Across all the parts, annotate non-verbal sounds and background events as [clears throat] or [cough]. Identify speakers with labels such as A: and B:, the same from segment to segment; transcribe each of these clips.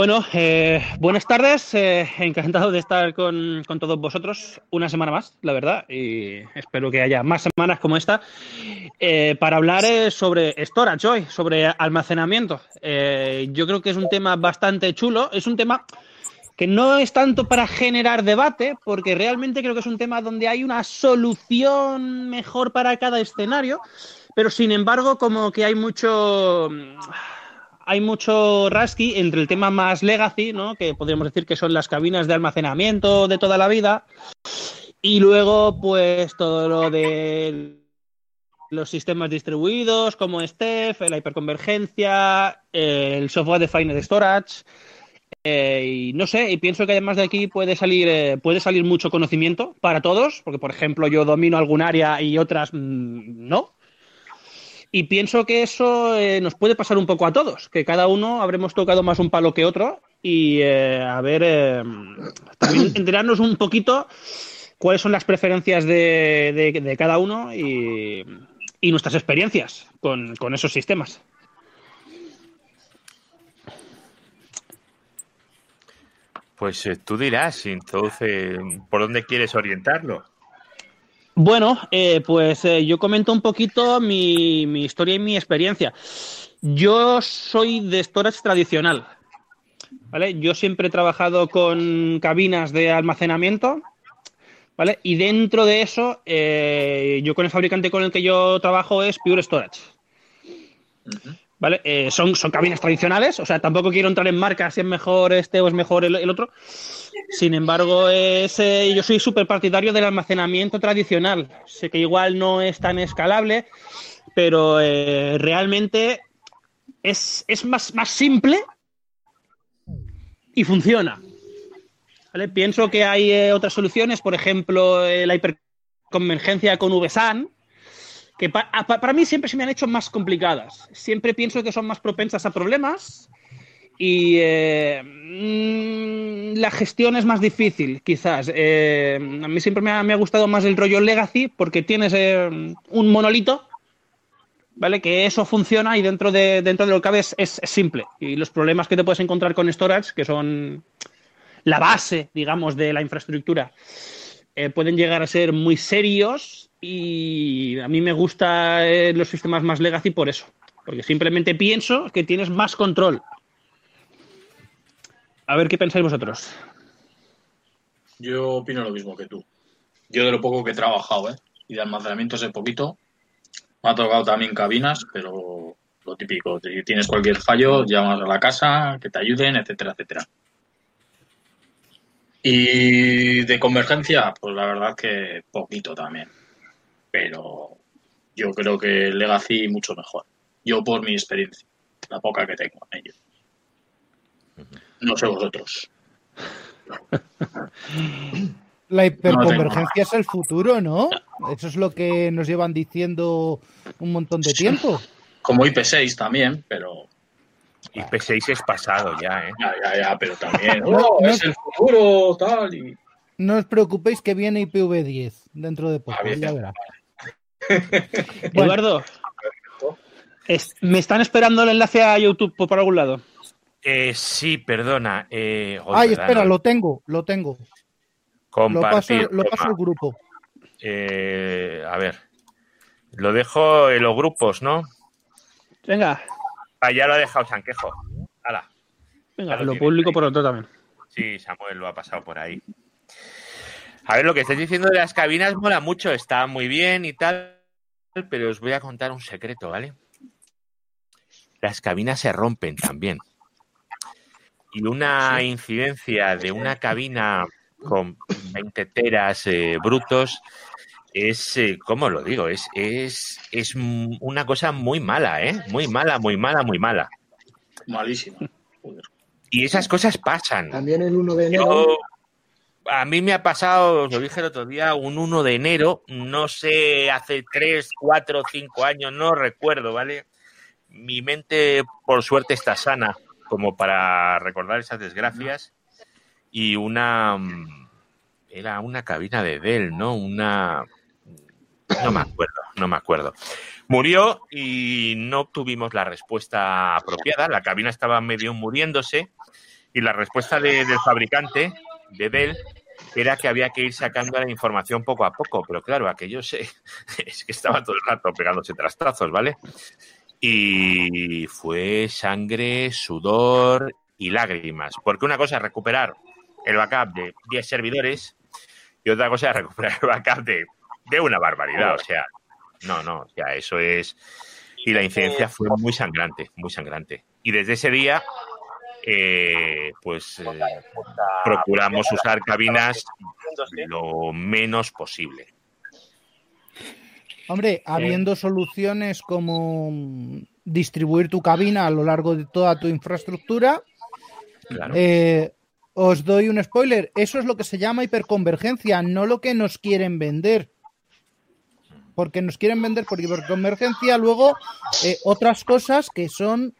A: Bueno, eh, buenas tardes. eh, encantado de estar con, con todos vosotros una semana más, la verdad, y espero que haya más semanas como esta eh, para hablar sobre storage hoy, sobre almacenamiento. Yo creo que es un tema bastante chulo. Es un tema que no es tanto para generar debate, porque realmente creo que es un tema donde hay una solución mejor para cada escenario, pero sin embargo como que hay mucho hay mucho rasky entre el tema más legacy, ¿no? que podríamos decir que son las cabinas de almacenamiento de toda la vida, y luego pues todo lo de los sistemas distribuidos como Steph, la hiperconvergencia, el software defined storage, eh, y no sé, y pienso que además de aquí puede salir, eh, puede salir mucho conocimiento para todos, porque por ejemplo yo domino algún área y otras mm, no. Y pienso que eso eh, nos puede pasar un poco a todos, que cada uno habremos tocado más un palo que otro y eh, a ver, eh, también [clears throat] enterarnos un poquito cuáles son las preferencias de, de- de cada uno y, y nuestras experiencias con, con esos sistemas.
B: Pues eh, tú dirás, entonces, ¿por dónde quieres orientarlo?
A: Bueno, eh, pues eh, yo comento un poquito mi, historia y mi experiencia. Yo soy de storage tradicional, ¿vale? Yo siempre he trabajado con cabinas de almacenamiento, ¿vale? Y dentro de eso, eh, yo con el fabricante con el que yo trabajo es Pure Storage. ¿Vale? Eh, son, son cabinas tradicionales, o sea, tampoco quiero entrar en marcas si es mejor este o es mejor el, otro. Sin embargo, es, eh, yo soy súper partidario del almacenamiento tradicional. Sé que igual no es tan escalable, pero eh, realmente es, es más, más simple y funciona. ¿Vale? Pienso que hay otras soluciones, por ejemplo, la hiperconvergencia con VSAN, que pa- para mí siempre se me han hecho más complicadas. Siempre pienso que son más propensas a problemas y eh, mm, la gestión es más difícil, quizás. Eh, a mí siempre me ha, me ha gustado más el rollo legacy porque tienes eh, un monolito, ¿vale? Que eso funciona y dentro de, dentro de lo que cabe es, es- simple. Y los problemas que te puedes encontrar con storage, que son la base, digamos, de la infraestructura, pueden llegar a ser muy serios y a mí me gustan los sistemas más legacy por eso. Porque simplemente pienso que tienes más control. A ver qué pensáis vosotros.
C: Yo opino lo mismo que tú. Yo de lo poco que he trabajado, ¿eh? Y de almacenamiento sé poquito. Me ha tocado también cabinas, pero lo típico. Si tienes cualquier fallo, llamas a la casa, que te ayuden, etcétera, etcétera. Y de convergencia, pues la verdad que poquito también. Pero yo creo que Legacy mucho mejor. Yo por mi experiencia, la poca que tengo en ello. No sé vosotros. [laughs]
D: La
C: No
D: hiperconvergencia es el futuro, ¿no? Eso es lo que nos llevan diciendo un montón de
C: Sí.
D: tiempo.
C: Como IP6 también, pero
B: IP6 es pasado ya, ¿eh?
C: Ya, ya, ya, pero también. [laughs]
D: No,
C: "Oh,
D: no-
C: es el futuro, tal. Y...
D: No os preocupéis que viene IPv10 dentro de poco,
C: Ah,
D: ya verá. [laughs]
A: Eduardo, es- me están esperando el enlace a YouTube por, por algún lado.
B: Eh, sí, perdona. Eh, joder,
D: Ay, espera,
B: No,
D: lo tengo, lo tengo. Lo paso,
B: compartir.
D: lo paso
B: toma.
D: al grupo.
B: Eh, a ver. Lo dejo en los grupos, ¿no?
A: Venga,
B: Ah, ya lo ha dejado Sanquejo. Hala.
A: venga,
B: lo
A: lo
B: ahí.
A: por otro también.
B: Sí, Samuel lo ha pasado por ahí. A ver, lo que estáis diciendo de las cabinas mola mucho, está muy bien y tal, pero os voy a contar un secreto, ¿vale? Las cabinas se rompen también. Y una incidencia de una cabina con 20 teras eh, brutos es, eh, ¿cómo lo digo? Es, es, es una cosa muy mala, ¿eh? Muy mala, muy mala, muy mala.
C: Malísimo. Joder.
B: Y esas cosas pasan.
E: También el 1 de enero.
B: Yo, a mí me ha pasado, os lo dije el otro día, un 1 de enero, no sé, hace 3, 4, 5 años, no recuerdo, ¿vale? Mi mente, por suerte, está sana como para recordar esas desgracias. Y una. mm, Era una cabina de Dell, ¿no? Una. No me acuerdo, no me acuerdo. Murió y no obtuvimos la respuesta apropiada. La cabina estaba medio muriéndose Y la respuesta de- del fabricante, de Dell, era que había que ir sacando la información poco a poco. Pero claro, aquello se, [laughs] es que estaba todo el rato pegándose trastazos, ¿vale? Y fue sangre, sudor y lágrimas. Porque una cosa es recuperar el backup de 10 servidores y otra cosa es recuperar el backup de, de una barbaridad. O sea, no, no, o sea, eso es. Y la incidencia fue muy sangrante, muy sangrante. Y desde ese día, eh, pues eh, procuramos usar cabinas lo menos posible.
D: Hombre, habiendo soluciones como distribuir tu cabina a lo largo de toda tu infraestructura,
B: Claro.
D: eh, os doy un spoiler. Eso es lo que se llama hiperconvergencia, no lo que nos quieren vender. Porque nos quieren vender por hiperconvergencia luego eh, otras cosas que son,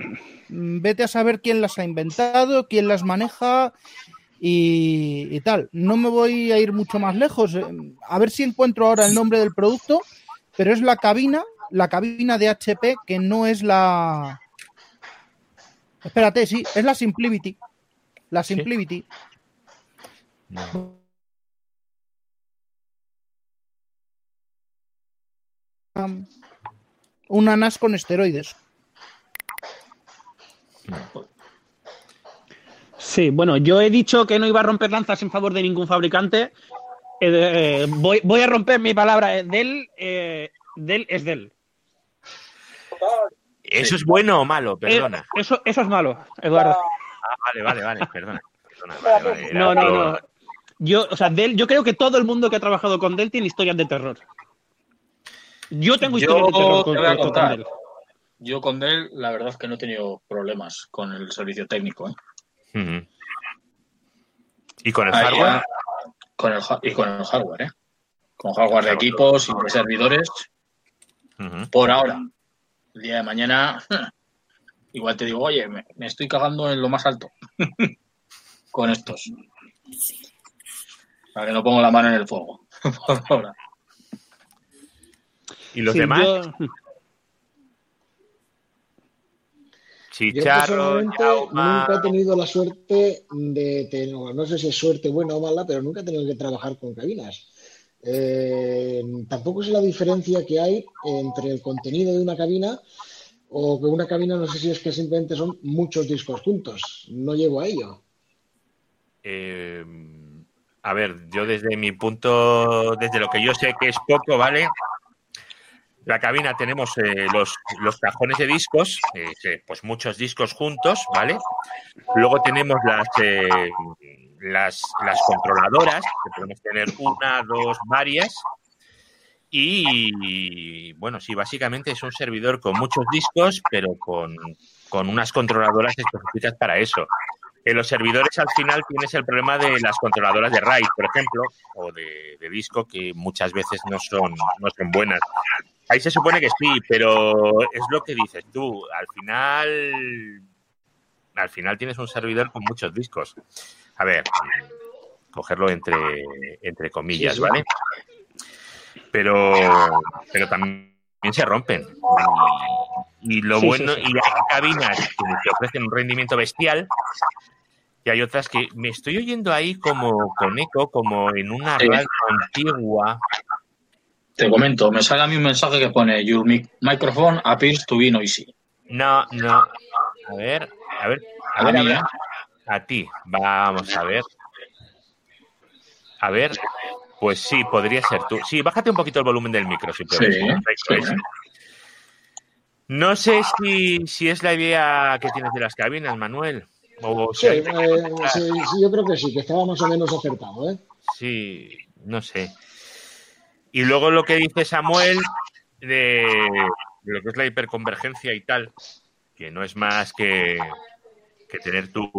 D: mm, vete a saber quién las ha inventado, quién las maneja y, y tal. No me voy a ir mucho más lejos. eh, A ver si encuentro ahora el nombre del producto, pero es la cabina, la cabina de HP que no es la... Espérate, sí, es la Simplicity. La
B: Sí. No.
D: Una NAS con esteroides.
A: Sí, bueno, yo he dicho que no iba a romper lanzas en favor de ningún fabricante. Eh, eh, voy, voy a romper mi palabra. eh, Dell, eh, Dell es Dell.
B: ¿Eso es bueno o malo?
A: Eh,
B: Perdona.
A: eso, eso es malo, Eduardo.
B: Ah, vale, vale, vale, perdona. perdona, vale, vale,
A: No, no, no. Yo, o sea, Dell, yo creo que todo el mundo que ha trabajado con Dell tiene historias de terror. Yo tengo
C: Yo
A: historias de terror con,
C: te
A: con-. Dell.
C: Yo con Dell, la verdad es que no he tenido problemas con el servicio técnico. ¿eh?
B: ¿Y con el
C: Ahí,
B: hardware?
C: con el, y con el hardware, ¿eh? Con hardware de equipos y de servidores, por ahora. El día de mañana, [laughs] igual te digo, oye, me, me estoy cagando en lo más alto [laughs] con estos. Para que no pongo la mano en el fuego. [laughs] por ahora.
B: ¿Y los
A: Sí,
B: demás?
A: yo-
E: Yo
B: Chicharro,
E: personalmente
B: Jaume,
E: nunca he tenido la suerte de tener, no sé si es suerte buena o mala, pero nunca he tenido que trabajar con cabinas. Eh, tampoco sé la diferencia que hay entre el contenido de una cabina o que una cabina, no sé si es que simplemente son muchos discos juntos. No llego a ello.
B: Eh, a ver, yo desde mi punto, desde lo que yo sé que es poco, ¿vale? La cabina tenemos eh, los, los cajones de discos, eh, pues muchos discos juntos, ¿vale? Luego tenemos las, eh, las, las controladoras, que podemos tener una, dos, varias. Y bueno, sí, básicamente es un servidor con muchos discos, pero con, con unas controladoras específicas para eso. En los servidores al final tienes el problema de las controladoras de RAID, por ejemplo, o de, de disco, que muchas veces no son, no son buenas. Ahí se supone que sí, pero es lo que dices tú. Al final, al final tienes un servidor con muchos discos. A ver, cogerlo entre, entre comillas. ¿vale? Pero, pero también se rompen. Y, lo
A: Sí,
B: bueno,
A: sí.
B: y hay cabinas que te ofrecen un rendimiento bestial. Y hay otras que me estoy oyendo ahí como con eco, como en una radio antigua.
C: Te comento, me sale a mí un mensaje que pone Your mic- microphone appears to be noisy.
B: No, no. A ver, a ver, a
C: A
B: ver, a
C: mí,
B: ver.
C: ¿eh?
B: A ti, vamos a ver. A ver, pues sí, podría ser tú. Sí, bájate un poquito el volumen del micro, si puedes.
C: Sí, sí.
B: No sé si, si es la idea que tienes de las cabinas, Manuel. O
E: Sí, eh, sí, sí, yo creo que sí, que estaba más o menos acertado. ¿eh?
B: Sí, no sé. Y luego lo que dice Samuel de, lo que es la hiperconvergencia y tal, que no es más que, que tener tu,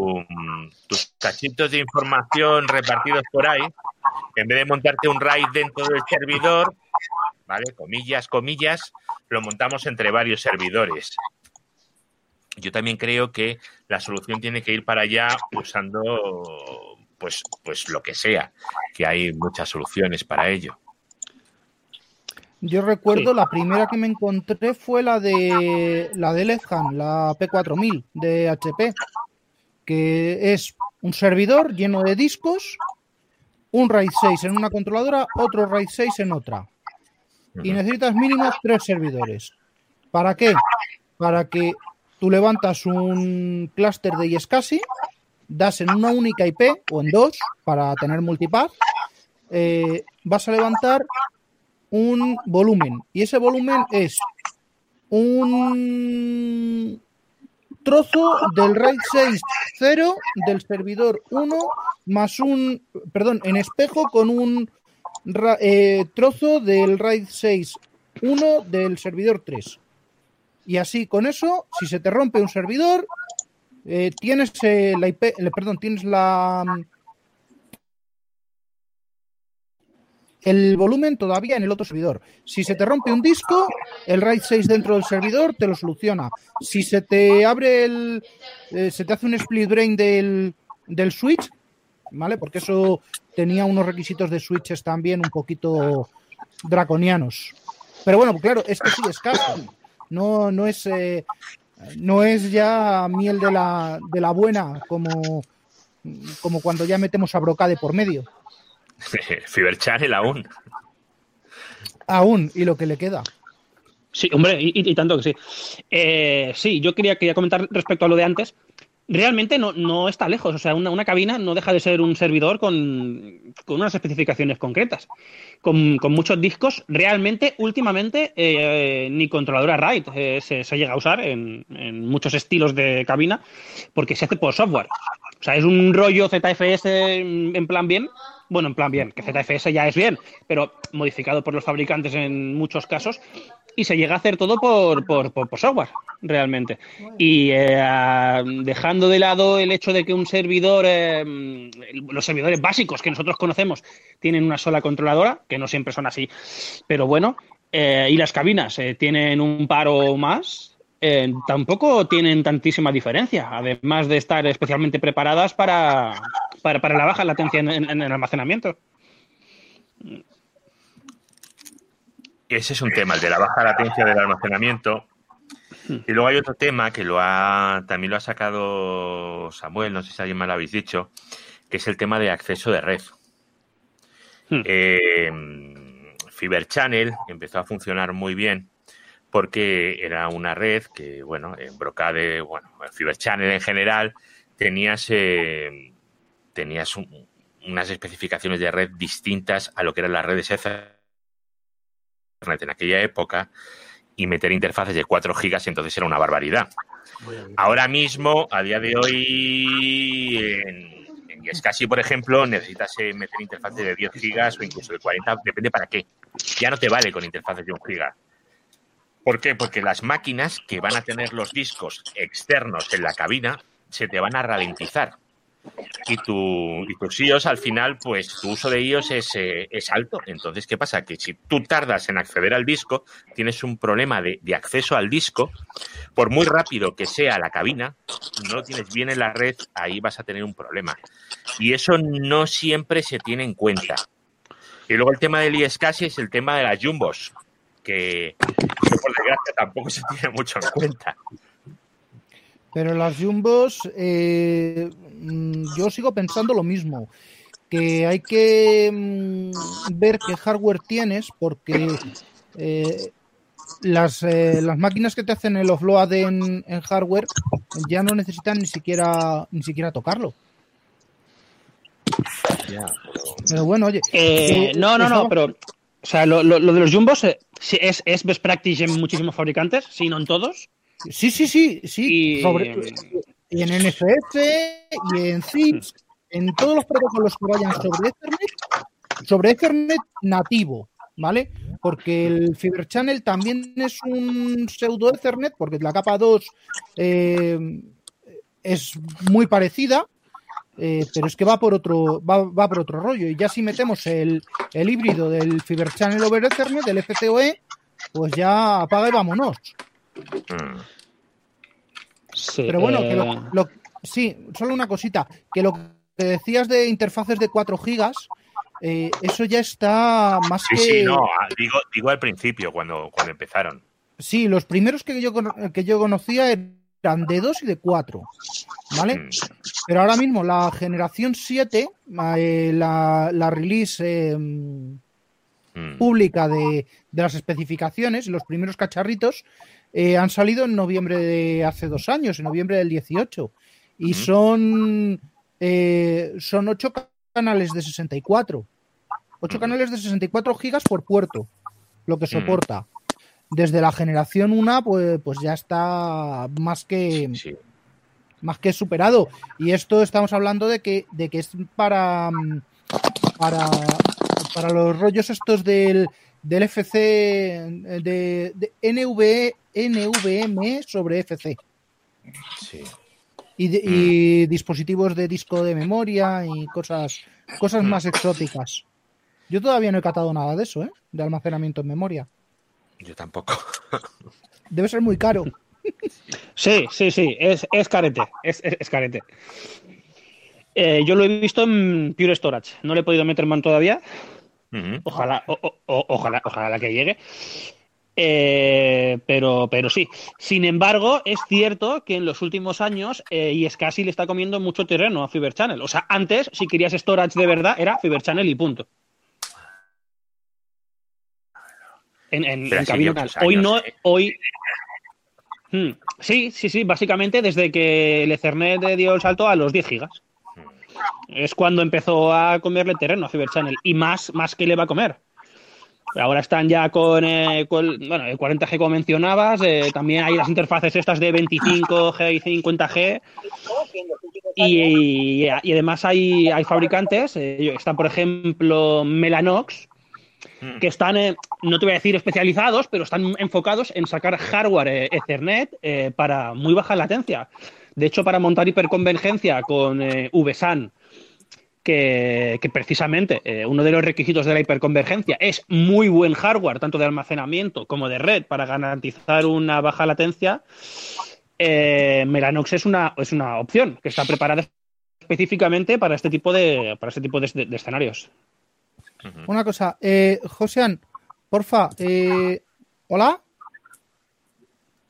B: tus cachitos de información repartidos por ahí, en vez de montarte un RAID dentro del servidor, ¿vale? Comillas, comillas, lo montamos entre varios servidores. Yo también creo que la solución tiene que ir para allá usando pues, pues lo que sea, que hay muchas soluciones para ello.
D: Yo recuerdo
A: Sí.
D: la primera que me encontré fue la de la de Lezhan, la P4000 de HP, que es un servidor lleno de discos, un RAID 6 en una controladora, otro RAID 6 en otra. Y necesitas mínimo tres servidores. ¿Para qué? Para que tú levantas un clúster de Iescasi, das en una única IP o en dos para tener multipath, eh, vas a levantar un volumen. Y ese volumen es un trozo del RAID 6.0 del servidor 1 más un, perdón, en espejo con un eh, trozo del RAID 6.1 del servidor 3. Y así con eso, si se te rompe un servidor, eh, tienes eh, la IP, perdón, tienes la el volumen todavía en el otro servidor. Si se te rompe un disco, el RAID 6 dentro del servidor te lo soluciona. Si se te abre el. Eh, se te hace un split brain del, del switch, ¿vale? Porque eso tenía unos requisitos de switches también un poquito draconianos. Pero bueno, claro, es que sí, es caro. No, no es. Eh, no es ya miel de la, de la buena como, como cuando ya metemos a Brocade por medio. [laughs]
B: Fiber Channel aún.
D: Aún, y lo que le queda.
A: Sí, hombre, y, tanto que sí. Eh, sí, yo quería, quería comentar respecto a lo de antes. Realmente no, no está lejos. O sea, una, cabina no deja de ser un servidor con, unas especificaciones concretas. Con, muchos discos, realmente, últimamente, eh, ni controladora RAID eh, se, se, llega a usar en, en, muchos estilos de cabina porque se hace por software. O sea, es un rollo ZFS en plan bien, bueno, en plan bien, que ZFS ya es bien, pero modificado por los fabricantes en muchos casos, y se llega a hacer todo por, software, realmente. Y eh, dejando de lado el hecho de que un servidor, eh, los servidores básicos que nosotros conocemos, tienen una sola controladora, que no siempre son así, pero bueno, eh, y las cabinas tienen un paro más, tampoco tienen tantísima diferencia, además de estar especialmente preparadas para, para, la baja latencia en, en, el almacenamiento.
B: Ese es un tema, el de la baja latencia del almacenamiento. Hmm. Y luego hay otro tema que lo ha, también lo ha sacado Samuel, no sé si alguien más lo habéis dicho, que es el tema de acceso de red. Hmm. Eh, Fiber Channel empezó a funcionar muy bien porque era una red que, bueno, en Brocade, bueno, en Fiber Channel en general, tenías, eh, tenías unas especificaciones de red distintas a lo que eran las redes Ethernet en aquella época y meter interfaces de 4 gigas entonces era una barbaridad. Ahora mismo, a día de hoy, en, en Yescasi, por ejemplo, necesitas eh, meter interfaces de 10 gigas o incluso de 40, depende para qué. Ya no te vale con interfaces de 1 giga ¿Por qué? Porque las máquinas que van a tener los discos externos en la cabina se te van a ralentizar. Y, tu, y tus IOS al final, pues tu uso de IOS es, eh, es, alto. Entonces, ¿qué pasa? Que si tú tardas en acceder al disco, tienes un problema de, de acceso al disco. Por muy rápido que sea la cabina, no lo tienes bien en la red, ahí vas a tener un problema. Y eso no siempre se tiene en cuenta. Y luego el tema del ISCASI es el tema de las jumbos que, por desgracia tampoco se tiene mucho en cuenta.
D: Pero las jumbos, eh, mm, yo sigo pensando lo mismo, que hay que mm, ver qué hardware tienes, porque eh, las, eh, las máquinas que te hacen el offload en, en, hardware ya no necesitan ni siquiera ni siquiera tocarlo. pero... bueno, oye.
A: no, no, no, pero o sea, lo, lo, de los jumbos eh, es, es, best practice en muchísimos fabricantes, si no en todos.
D: Sí, sí, sí, sí. Y, Sobre, y en NFS y en CIPS, en todos los protocolos que vayan sobre Ethernet, sobre Ethernet nativo, ¿vale? Porque el Fiber Channel también es un pseudo Ethernet, porque la capa 2 eh, es muy parecida, eh, pero es que va por otro va, va, por otro rollo. Y ya si metemos el, el híbrido del Fiber Channel over Ethernet del FCOE pues ya apaga y vámonos.
A: Sí,
D: pero bueno
A: eh...
D: que lo, lo, sí solo una cosita que lo que decías de interfaces de 4 gigas eh, eso ya está más
B: sí,
D: que
B: sí no digo digo al principio cuando cuando empezaron.
D: Sí los primeros que yo que yo conocía eran de 2 y de 4. ¿Vale?
B: Mm,
D: Pero ahora mismo la generación 7, eh, la, la release eh,
B: mm.
D: pública de, de las especificaciones, los primeros cacharritos, eh, han salido en noviembre de hace dos años, en noviembre del 18. Y
B: Ujú.
D: son, eh, son 8 canales de 64. 8
B: Ujú.
D: canales de 64 gigas por puerto, lo que
B: Mm.
D: soporta. Desde la generación 1, pues, pues ya está más que,
B: Sí.
D: más que superado. Y esto estamos hablando de que, de que es para, mm, para, para los rollos estos del, del FC, de, de NV, NVMe sobre FC.
B: sí.
D: Y, de- y dispositivos de disco de memoria y cosas, cosas más exóticas. Yo todavía no he catado nada de eso, ¿eh? De almacenamiento en memoria.
B: Yo tampoco. [laughs]
D: Debe ser muy caro.
A: Sí, sí, sí, es, es carete, es, es- es carete. Eh, yo lo he visto en Pure Storage, no le he podido meter mano todavía, ojalá, o- o- o- ojalá, ojalá que llegue. Eh, pero, pero sí. Sin embargo, es cierto que en los últimos años eh, y casi le está comiendo mucho terreno a Fiber Channel. O sea, antes, si querías storage de verdad, era Fiber Channel y punto. En, en,
B: muchos
A: tal. Hoy no,
B: ¿eh?
A: hoy. Hmm, Sí, sí, sí, básicamente desde que el Ethernet dio el salto a los 10 gigas. Es cuando empezó a comerle terreno a Fiber Channel y más, más que le va a comer. Ahora están ya con, eh, con- bueno, el 40G como mencionabas, eh, también hay las interfaces estas de 25G y 50G y, y además hay, hay fabricantes, eh, están por ejemplo Melanox,
B: Mm.
A: que están, eh, no te voy a decir especializados, pero están enfocados en sacar hardware eh, Ethernet eh, para muy baja latencia. De hecho, para montar hiperconvergencia con VSAN, que, que precisamente uno de los requisitos de la hiperconvergencia es muy buen hardware, tanto de almacenamiento como de red, para garantizar una baja latencia, eh, Melanox es una, es una opción que está preparada específicamente para este tipo de, para este tipo de- de escenarios.
D: Una cosa, eh, Josean, porfa, eh, hola,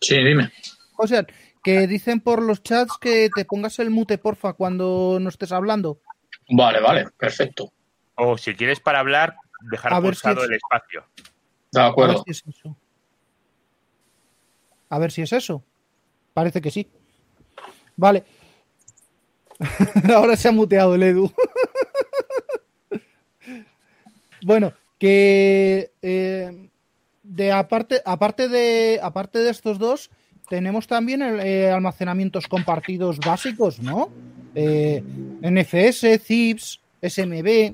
C: Sí, dime.
D: Josean, que dicen por los chats que te pongas el mute, porfa, cuando no estés hablando.
C: Vale, vale, perfecto.
B: O si quieres para hablar, dejar
D: A ver si
B: pulsado
D: es-
B: el espacio.
C: De
D: A ver
C: acuerdo.
D: si es eso. A ver si es eso. Parece que sí. Vale. [laughs] Ahora se ha muteado el Edu. [laughs] bueno, que eh, de aparte, aparte de aparte de estos dos, tenemos también el, eh, almacenamientos compartidos básicos, ¿no? Eh, NFS, ZIPS, SMB.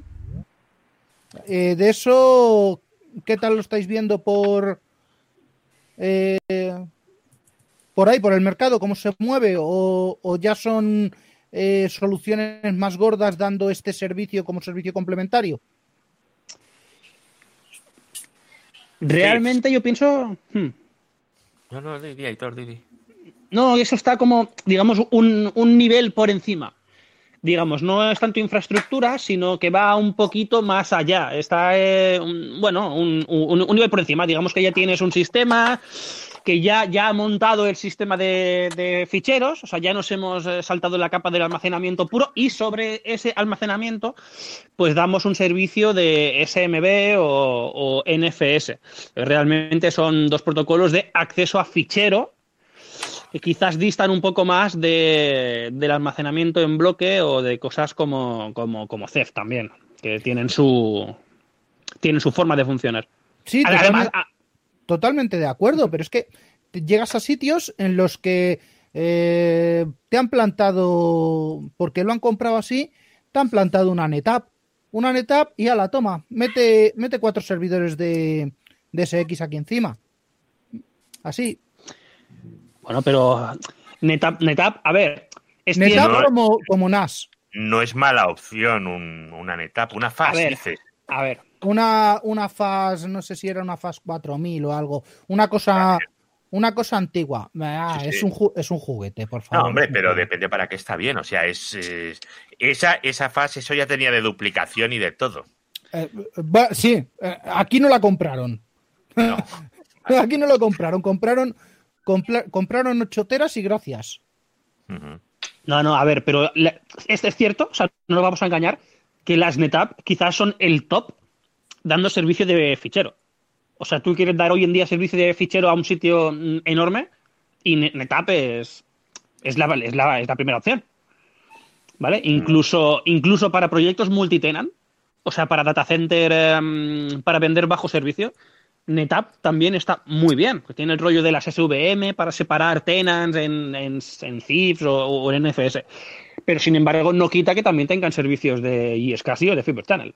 D: De eso, ¿qué tal lo estáis viendo por por ahí, por el mercado? ¿Cómo se mueve? ¿O, ya son soluciones más gordas dando este servicio como servicio complementario?
A: Realmente yo pienso... hmm,
B: No, no, Didi, Aitor, Didi.
A: No, eso está como, digamos, un, un nivel por encima. Digamos, no es tanto infraestructura, sino que va un poquito más allá. Está, eh, un- bueno, un, un- un nivel por encima. Digamos que ya tienes un sistema que ya, ya ha montado el sistema de, de ficheros, o sea, ya nos hemos eh, saltado la capa del almacenamiento puro y sobre ese almacenamiento, pues damos un servicio de SMB o, o NFS. Realmente son dos protocolos de acceso a fichero que quizás distan un poco más de, del almacenamiento en bloque o de cosas como, como, como CEF también, que tienen su, tienen su forma de funcionar.
D: Sí,
A: Además,
D: totalmente, totalmente de acuerdo, pero es que llegas a sitios en los que eh, te han plantado, porque lo han comprado así, te han plantado una NetApp. Una NetApp y a la toma, mete, mete cuatro servidores de, de SX aquí encima. Así.
A: bueno, pero NetApp, NetApp a ver, es
D: NetApp
A: cierto-
D: como, como NAS.
B: No es mala opción un- una NetApp, una
A: A
B: FAS,
A: ver.
B: dices.
A: a ver,
D: Una, una FAS, no sé si era una FAS 4000 o algo. Una cosa, una cosa antigua. Ah,
B: Sí,
D: es, un es un juguete, por favor.
B: No, hombre, pero depende para qué está bien. O sea, es, es- esa, esa fase, eso ya tenía de duplicación y de todo.
D: Eh, va- sí, eh, aquí no la compraron.
B: No. [laughs]
D: Aquí no lo compraron, compraron compla- compraron ocho teras y gracias.
A: No, no, a ver, pero la- es, es cierto, o sea, no nos vamos a engañar, que las NetApp quizás son el top dando servicio de fichero. O sea, tú quieres dar hoy en día servicio de fichero a un sitio mm, enorme y Ne- NetApp es, es, la, es, la, es la primera opción. ¿Vale? Incluso, incluso para proyectos multitenant, o sea, para data center, em, para vender bajo servicio, NetApp también está muy bien. porque Tiene el rollo de las SVM para separar tenants en, en, en CIFS o, o en NFS. Pero sin embargo, no quita que también tengan servicios de ISCSI o de Fiber Channel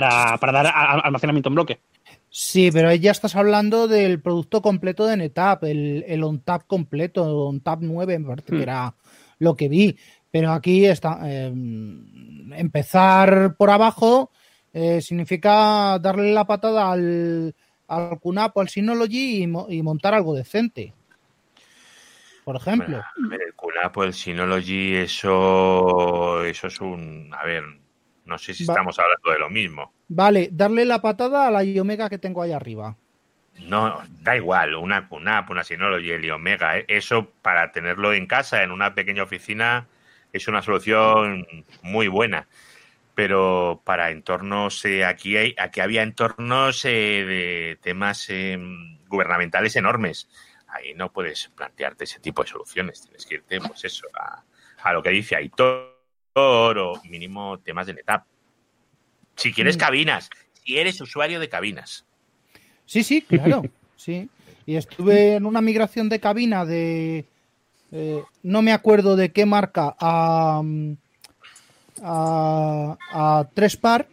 A: para, para dar almacenamiento en bloque.
D: Sí, pero ahí ya estás hablando del producto completo de NetApp, el, el OnTap completo, OnTap 9, me parece
A: Hmm.
D: que era lo que vi. Pero aquí está, eh, empezar por abajo eh, significa darle la patada al, al QNAP o al Synology y, mo- y montar algo decente. Por ejemplo.
B: A ver, el QNAP o el Synology, eso, eso es un. A ver, no sé si
D: Va-
B: estamos hablando de lo mismo.
D: Vale, darle la patada a la Iomega que tengo ahí arriba.
B: No, da igual, una QNAP, una Synology, el Omega, ¿eh? eso para tenerlo en casa, en una pequeña oficina, es una solución muy buena. Pero para entornos, eh, aquí, hay, aquí había entornos eh, de temas eh, gubernamentales enormes. Ahí no puedes plantearte ese tipo de soluciones. Tienes que irte, pues eso, a, a lo que dice Aitor o mínimo temas de NetApp. Si quieres
D: Mm.
B: cabinas, si eres usuario de cabinas.
D: Sí, sí, claro. [laughs] sí. Y estuve en una migración de cabina de. eh, no me acuerdo de qué marca a. a, a tres par.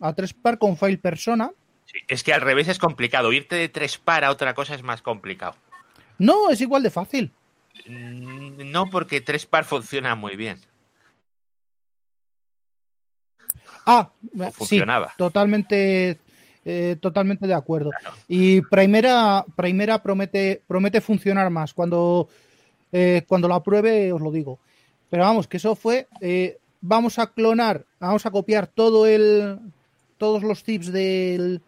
D: A tres par con file persona.
B: Sí, es que al revés es complicado. Irte de tres para otra cosa es más complicado.
D: No, es igual de fácil.
B: Mm, No, porque tres par funciona muy bien.
D: Ah,
B: O
D: sí,
B: funcionaba.
D: totalmente. eh, totalmente de acuerdo. Y Primera, Primera promete, promete funcionar más. Cuando, eh, cuando la pruebe, os lo digo. Pero vamos, que eso fue. eh, vamos a clonar, vamos a copiar todo el. todos los tips del.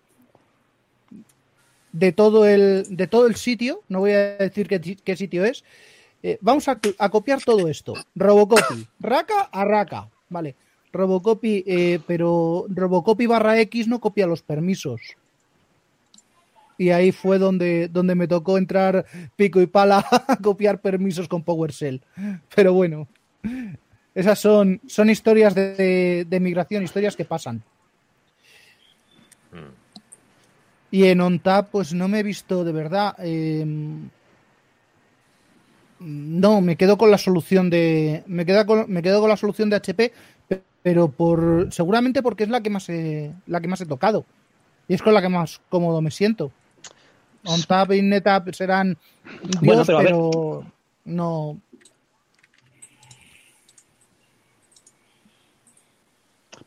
D: de todo el. de todo el sitio. No voy a decir qué, ti- qué sitio es. Eh, vamos a, a copiar todo esto. Robocopy. Raka a Raka. Vale. Robocopy, eh, pero Robocopy barra X no copia los permisos. Y ahí fue donde, donde me tocó entrar pico y pala [laughs] a copiar permisos con PowerShell. Pero bueno, esas son, son historias de, de- de migración, historias que pasan.
B: Mm.
D: Y en OnTap, pues no me he visto de verdad. eh, no, me quedo con la solución de. Me quedo con, me quedo con la solución de HP, pero por. seguramente porque es la que más he, la que más he tocado. Y es con la que más cómodo me siento. OnTap y NetApp serán Dios,
A: Bueno, pero
D: no.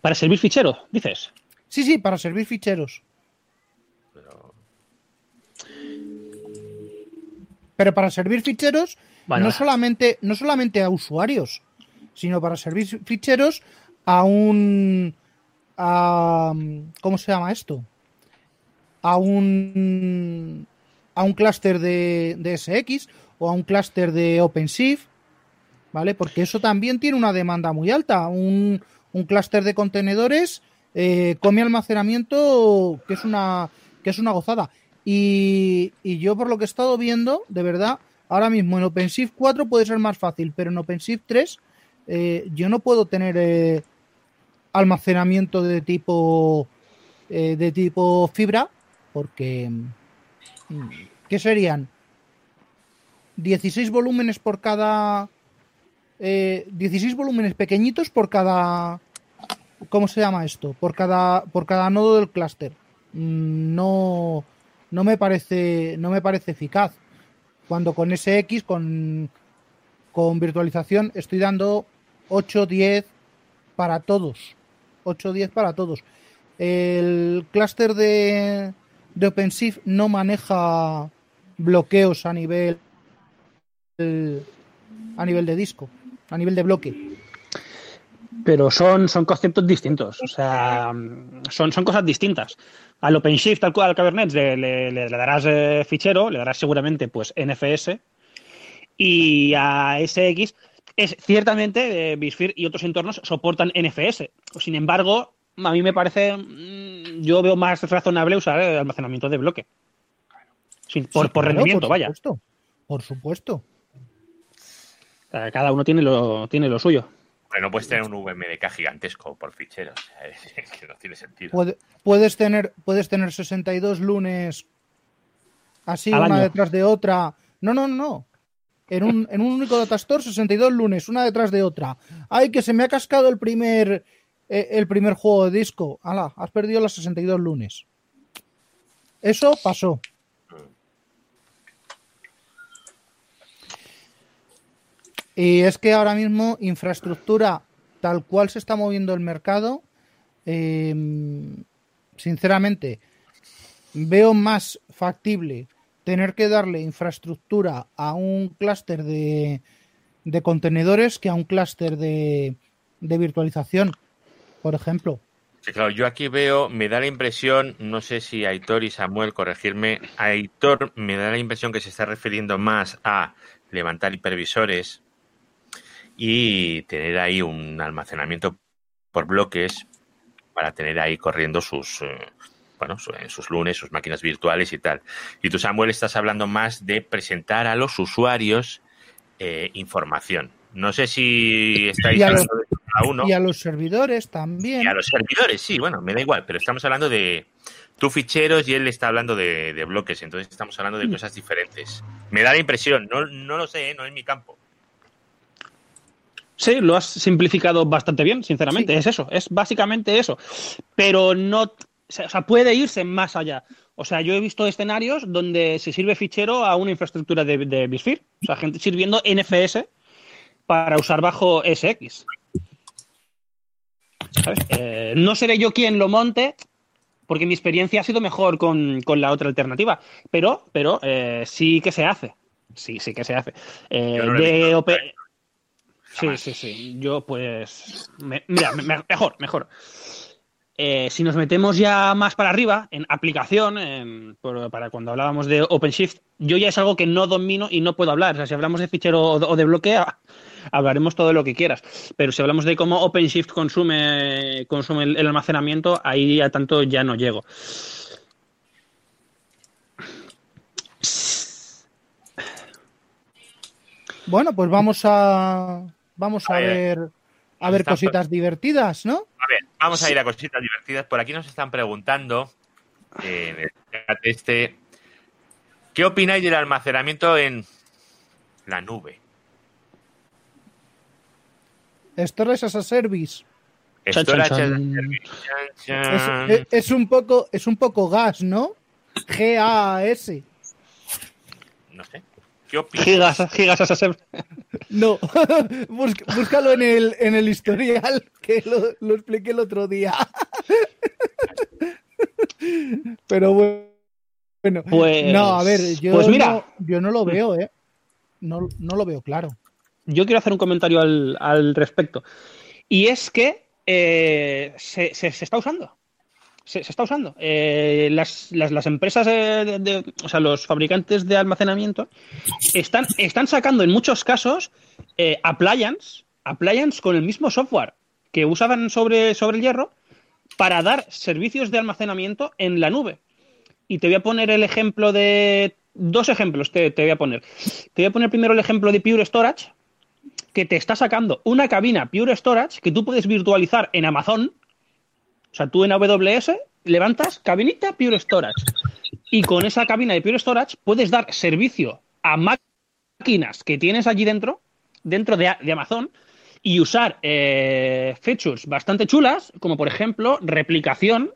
A: Para servir fichero, dices.
D: Sí, sí, para servir ficheros.
B: Pero
D: Pero para servir ficheros,
A: Bueno.
D: no, solamente, no solamente a usuarios, sino para servir ficheros a un. A, ¿Cómo se llama esto? A un. A un clúster de, de SX o a un clúster de OpenShift, ¿vale? Porque eso también tiene una demanda muy alta. Un, un clúster de contenedores eh, come almacenamiento que es una, que es una gozada. Y, y yo por lo que he estado viendo, de verdad, ahora mismo en OpenShift 4 puede ser más fácil, pero en OpenShift 3 eh, yo no puedo tener eh, almacenamiento de tipo eh, de tipo fibra porque mm, ¿qué serían? 16 volúmenes por cada eh, 16 volúmenes pequeñitos por cada ¿cómo se llama esto? Por cada por cada nodo del clúster. Mm, No no me parece no me parece eficaz. Cuando con SX con con virtualización estoy dando 8 10 para todos. 8 10 para todos. El clúster de de OpenShift no maneja bloqueos a nivel a nivel de disco, a nivel de bloque.
A: pero son, son conceptos distintos. O sea, son, son cosas distintas. Al OpenShift, al, al Kubernetes, le darás eh, fichero, le darás seguramente pues NFS. Y a SX, es, ciertamente, eh, Bisphere y otros entornos soportan NFS. Sin embargo, a mí me parece, mm, yo veo más razonable usar el almacenamiento de bloque. Por,
D: Sí,
A: por
D: claro,
A: rendimiento,
D: por
A: vaya.
D: supuesto, Por supuesto.
A: Cada uno tiene lo, tiene lo suyo.
B: Pero no puedes tener un VMDK gigantesco por ficheros. [laughs] que no tiene sentido.
D: Puede- puedes tener puedes tener 62 lunes así
A: Al
D: una
A: año.
D: detrás de otra. No, no, no. En un, en un único datastore 62 lunes, una detrás de otra. Ay, que se me ha cascado el primer eh, el primer juego de disco. Ala, has perdido las 62 lunes. Eso pasó. Y es que ahora mismo infraestructura tal cual se está moviendo el mercado, eh, sinceramente, veo más factible tener que darle infraestructura a un clúster de, de contenedores que a un clúster de, de virtualización, por ejemplo.
B: Claro, yo aquí veo, me da la impresión, no sé si Aitor y Samuel corregirme, Aitor me da la impresión que se está refiriendo más a levantar hipervisores y tener ahí un almacenamiento por bloques para tener ahí corriendo sus, eh, bueno, su- en sus lunes, sus máquinas virtuales y tal. Y tú, Samuel, estás hablando más de presentar a los usuarios eh, información. No sé si estáis
D: Y a los-
B: hablando de cada uno.
D: Y a los servidores también.
B: Y a los servidores, sí, bueno, me da igual, pero estamos hablando de tú ficheros y él está hablando de, de bloques, entonces estamos hablando de cosas diferentes. Me da la impresión, no, no lo sé, ¿eh? no es mi campo.
A: Sí, lo has simplificado bastante bien, sinceramente.
D: Sí.
A: Es eso, es básicamente eso. Pero no, o sea, puede irse más allá. O sea, yo he visto escenarios donde se sirve fichero a una infraestructura de, de Bisphere. O sea, gente sirviendo NFS para usar bajo SX. ¿Sabes? Eh, no seré yo quien lo monte, porque mi experiencia ha sido mejor con, con la otra alternativa. Pero, pero eh, sí que se hace. Sí, sí que se hace. Eh,
B: no
A: de OP Sí, sí, sí. Yo, pues. me- mira, me- me- mejor, mejor. Eh, si nos metemos ya más para arriba, en aplicación, en- por- para cuando hablábamos de OpenShift, yo ya es algo que no domino y no puedo hablar. O sea, si hablamos de fichero o de, o de bloque, ah, [laughs] hablaremos todo lo que quieras. Pero si hablamos de cómo OpenShift consume, consume el, el almacenamiento, ahí a tanto ya no llego.
D: Bueno, pues vamos a vamos a
B: A ver,
D: ver a ver cositas divertidas, ¿no?
B: A ver, vamos a ir a cositas divertidas. Por aquí nos están preguntando eh, chat este, ¿qué opináis del almacenamiento en la nube?
D: Storage as a service.
A: Chan, chan,
B: Storage
A: chan.
B: as a service. Chan,
D: Es, es- es un poco es un poco gas, ¿no? G A S.
B: No sé. ¿Qué opinas?
A: Gigas, gigas a ser.
D: No, [laughs] Bus- búscalo en el, en el historial, que lo, lo expliqué el otro día. [laughs] Pero bueno, bueno.
A: Pues-
D: no, a ver, yo,
A: pues mira.
D: no, yo no lo veo, ¿eh? No, no lo veo claro.
A: yo quiero hacer un comentario al, al respecto. Y es que eh, se, se- se está usando. Se, está usando. Eh, las, las- empresas, eh, de, o sea, los fabricantes de almacenamiento, están, están sacando en muchos casos eh, appliance, appliance con el mismo software que usaban sobre, sobre el hierro para dar servicios de almacenamiento en la nube. Y te voy a poner el ejemplo de. Dos ejemplos te, te voy a poner. Te voy a poner primero el ejemplo de Pure Storage, que te está sacando una cabina Pure Storage que tú puedes virtualizar en Amazon. O sea, tú en AWS levantas cabinita Pure Storage. Y con esa cabina de Pure Storage puedes dar servicio a máquinas que tienes allí dentro, dentro de, Amazon, y usar eh, features bastante chulas, como por ejemplo replicación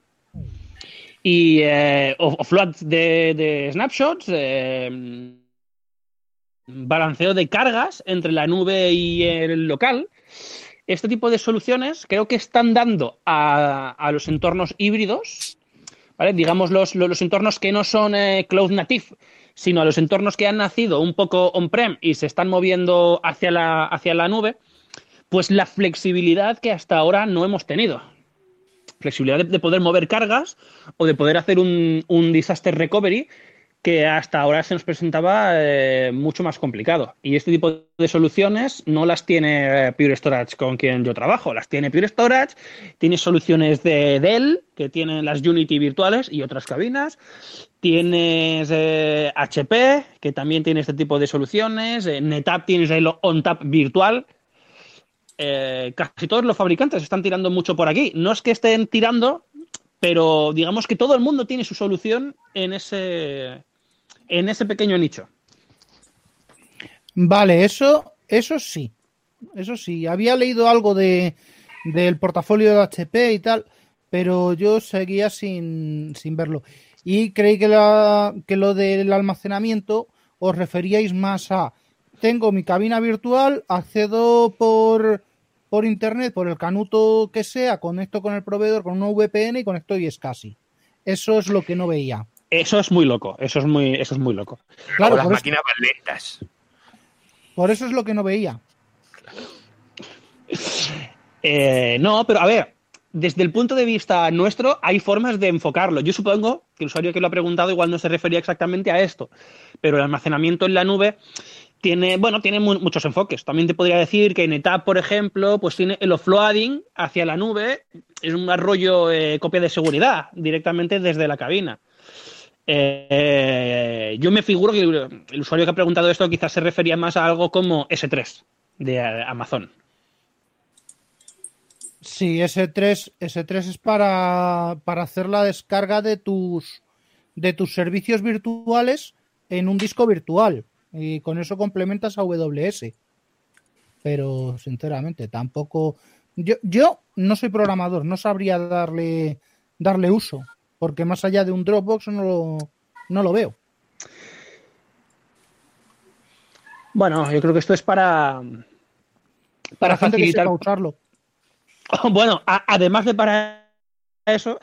A: y eh, o- de snapshots, eh, balanceo de cargas entre la nube y el local. Este tipo de soluciones creo que están dando a, a los entornos híbridos, ¿vale? digamos los, los, entornos que no son eh, cloud native, sino a los entornos que han nacido un poco on-prem y se están moviendo hacia la, hacia la nube, pues la flexibilidad que hasta ahora no hemos tenido. Flexibilidad de, de poder mover cargas o de poder hacer un, un disaster recovery que hasta ahora se nos presentaba eh, mucho más complicado. Y este tipo de soluciones no las tiene eh, Pure Storage con quien yo trabajo, las tiene Pure Storage, tiene soluciones de Dell, que tienen las Unity virtuales y otras cabinas, tienes eh, HP, que también tiene este tipo de soluciones, eh, NetApp tienes el OnTap virtual. Eh, casi todos los fabricantes están tirando mucho por aquí. No es que estén tirando, pero digamos que todo el mundo tiene su solución en ese, en ese pequeño nicho.
D: Vale, eso, eso sí. Eso sí. Había leído algo de, del portafolio de HP y tal, pero yo seguía sin, sin verlo. Y creí que, la, que lo del almacenamiento os referíais más a tengo mi cabina virtual, accedo por, por internet, por el canuto que sea, conecto con el proveedor con una VPN y conecto y es casi. Eso es lo que no veía.
A: Eso es muy loco, eso es muy, eso es muy loco.
D: Claro,
B: o las
D: por eso,
B: máquinas van lentas.
D: por eso es lo que no veía.
A: Eh, no, pero a ver, desde el punto de vista nuestro hay formas de enfocarlo. Yo supongo que el usuario que lo ha preguntado igual no se refería exactamente a esto, pero el almacenamiento en la nube tiene, bueno, tiene mu- muchos enfoques. También te podría decir que NetApp, por ejemplo, pues tiene el offloading hacia la nube, es un rollo eh, copia de seguridad directamente desde la cabina. Eh, yo me figuro que el, usuario que ha preguntado esto quizás se refería más a algo como S3 de Amazon.
D: Sí, S3, S3 es para, para hacer la descarga de tus, de tus servicios virtuales en un disco virtual. Y con eso complementas a AWS. Pero, sinceramente, tampoco. Yo, yo no soy programador, no sabría darle, darle uso. Porque más allá de un Dropbox no lo, no lo veo.
A: Bueno, yo creo que esto es para, para
D: Para
A: facilitar.
D: usarlo. [laughs]
A: Bueno, a- además de para eso,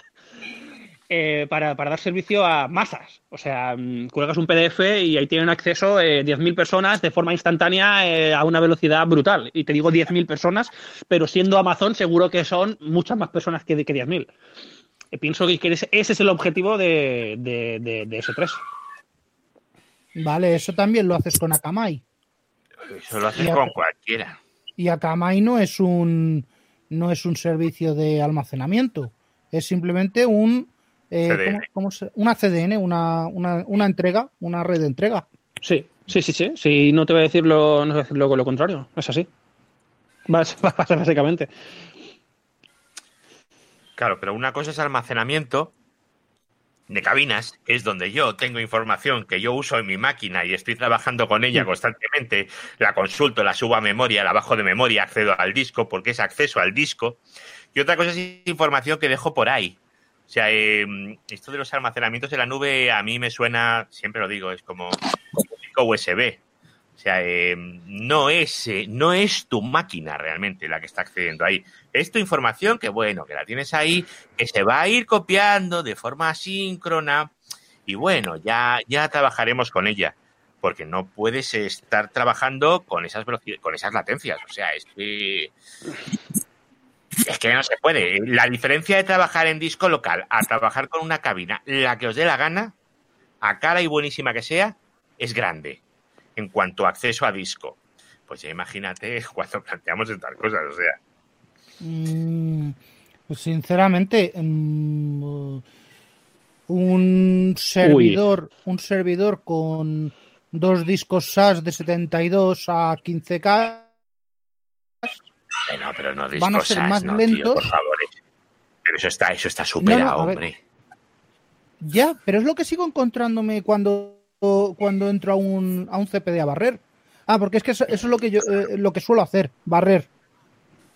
A: eh, para, para dar servicio a masas. O sea, mm, cuelgas un PDF y ahí tienen acceso eh, 10.000 personas de forma instantánea eh, a una velocidad brutal. Y te digo 10.000 personas, pero siendo Amazon seguro que son muchas más personas que, que 10.000. Eh, pienso que ese, ese es el objetivo de, de, de- de S3.
D: Vale, eso también lo haces con Akamai.
B: Eso lo haces con cualquiera.
D: Y Akamai no es un no es un servicio de almacenamiento, es simplemente un eh,
B: CDN.
D: ¿cómo- cómo se- una CDN, una, una, una entrega, una red de entrega.
A: Sí, sí, sí, sí. Sí, no te voy a decir lo, no te voy a decir lo, lo contrario. Es así. Bas- [laughs] Básicamente.
B: Claro, pero una cosa es almacenamiento de cabinas, que es donde yo tengo información que yo uso en mi máquina y estoy trabajando con ella constantemente, la consulto, la subo a memoria, la bajo de memoria, accedo al disco, porque es acceso al disco. Y otra cosa es información que dejo por ahí. O sea, eh, esto de los almacenamientos en la nube a mí me suena, siempre lo digo, es como un disco USB. O sea, eh, no, es, eh, no es tu máquina realmente la que está accediendo ahí. Es tu información que, bueno, que la tienes ahí, que se va a ir copiando de forma asíncrona y, bueno, ya, ya trabajaremos con ella. Porque no puedes estar trabajando con esas, con esas latencias. O sea, es que... Es que no se puede. La diferencia de trabajar en disco local a trabajar con una cabina, la que os dé la gana, a cara y buenísima que sea, es grande en cuanto a acceso a disco. Pues ya imagínate [laughs] cuando planteamos estas cosas, o sea.
D: Mm, pues sinceramente, mm, un servidor, un servidor con dos discos SAS de 72 a 15K
B: eh, no, pero no
D: Van a
B: discos
D: ser
B: SAS,
D: más
B: no, tío,
D: lentos.
B: por favor. eh. Pero eso está, eso está superado, hombre.
D: Ya, pero es lo que sigo encontrándome cuando, cuando entro a un, a un CPD a barrer. Ah, porque es que eso, eso es lo que yo eh, lo que suelo hacer, barrer.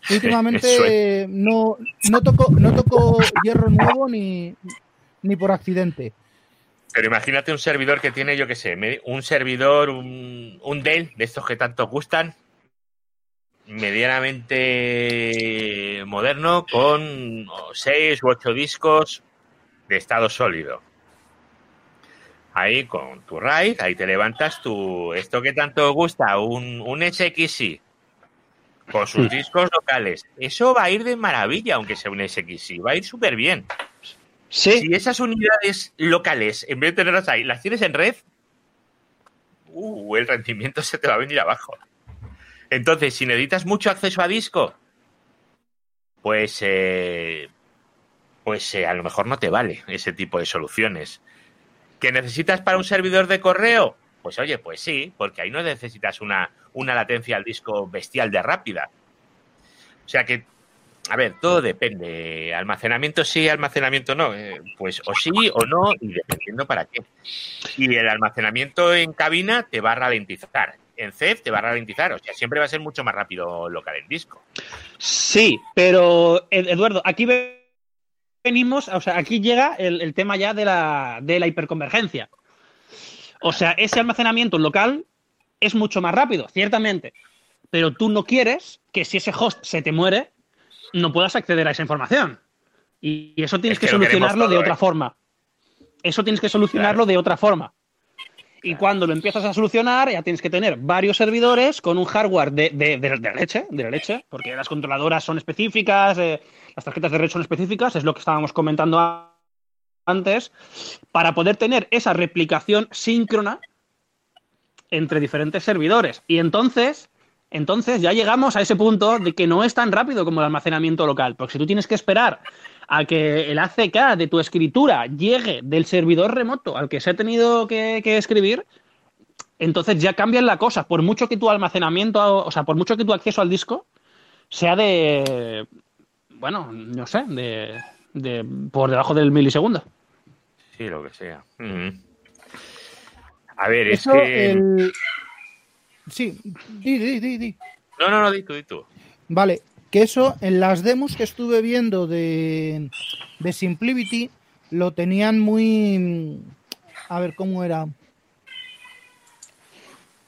D: [laughs] Últimamente eh, no, no toco no toco hierro nuevo ni, ni por accidente.
B: Pero imagínate un servidor que tiene, yo qué sé, un servidor, un, un Dell, de estos que tanto gustan, medianamente moderno, con seis u ocho discos de estado sólido. Ahí con tu RAID, ahí te levantas tu, esto que tanto gusta, un, un SXI, con sus discos locales. Eso va a ir de maravilla, aunque sea un SXI, va a ir súper bien.
A: Sí.
B: Si esas unidades locales, en vez de tenerlas ahí, las tienes en red, uh, el rendimiento [laughs] se te va a venir abajo. Entonces, si necesitas mucho acceso a disco, pues, eh, pues eh, a lo mejor no te vale ese tipo de soluciones. ¿Que necesitas para un servidor de correo? Pues oye, pues sí, porque ahí no necesitas una, una latencia al disco bestial de rápida. O sea que, a ver, todo depende. Almacenamiento sí, almacenamiento no. Eh, pues o sí o no, y dependiendo para qué. Y el almacenamiento en cabina te va a ralentizar. En CEF te va a ralentizar. O sea, siempre va a ser mucho más rápido local en disco.
A: Sí, pero Ed- Eduardo, aquí ve- venimos, o sea, aquí llega el, el tema ya de la, de la hiperconvergencia. O sea, ese almacenamiento local es mucho más rápido, ciertamente, pero tú no quieres que si ese host se te muere, no puedas acceder a esa información. Y, y eso tienes
B: Es que
A: solucionarlo de otra
B: ¿eh?
A: forma. Eso tienes que solucionarlo de otra forma. Y cuando lo empiezas a solucionar, ya tienes que tener varios servidores con un hardware de, de- de- leche, de leche, porque las controladoras son específicas, eh, las tarjetas de red son específicas, es lo que estábamos comentando antes, para poder tener esa replicación síncrona entre diferentes servidores. Y entonces, entonces ya llegamos a ese punto de que no es tan rápido como el almacenamiento local, porque si tú tienes que esperar a que el ACK de tu escritura llegue del servidor remoto al que se ha tenido que, que escribir, entonces ya cambia la cosa. Por mucho que tu almacenamiento, o sea, por mucho que tu acceso al disco sea de, bueno, no sé, de, de por debajo del milisegundo.
B: Sí, lo que sea. Mm. A ver, es
D: Eso,
B: que.
D: el... Sí, di, di, di, di.
B: No, no, no, di tú, di tú.
D: Vale, que eso en las demos que estuve viendo de, de Simplicity lo tenían muy... A ver, ¿cómo era?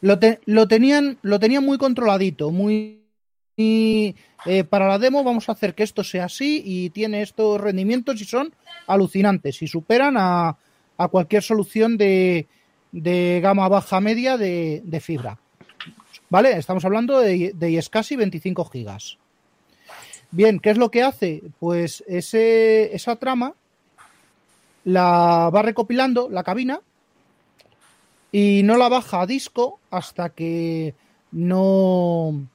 D: Lo, te- lo tenían, lo tenían muy controladito, muy... eh, para la demo vamos a hacer que esto sea así y tiene estos rendimientos y son alucinantes y superan a, a cualquier solución de, de gama baja media de, de fibra. ¿Vale? Estamos hablando de, de casi 25 gigas. Bien, ¿qué es lo que hace? Pues ese, esa trama la va recopilando la cabina y no la baja a disco hasta que no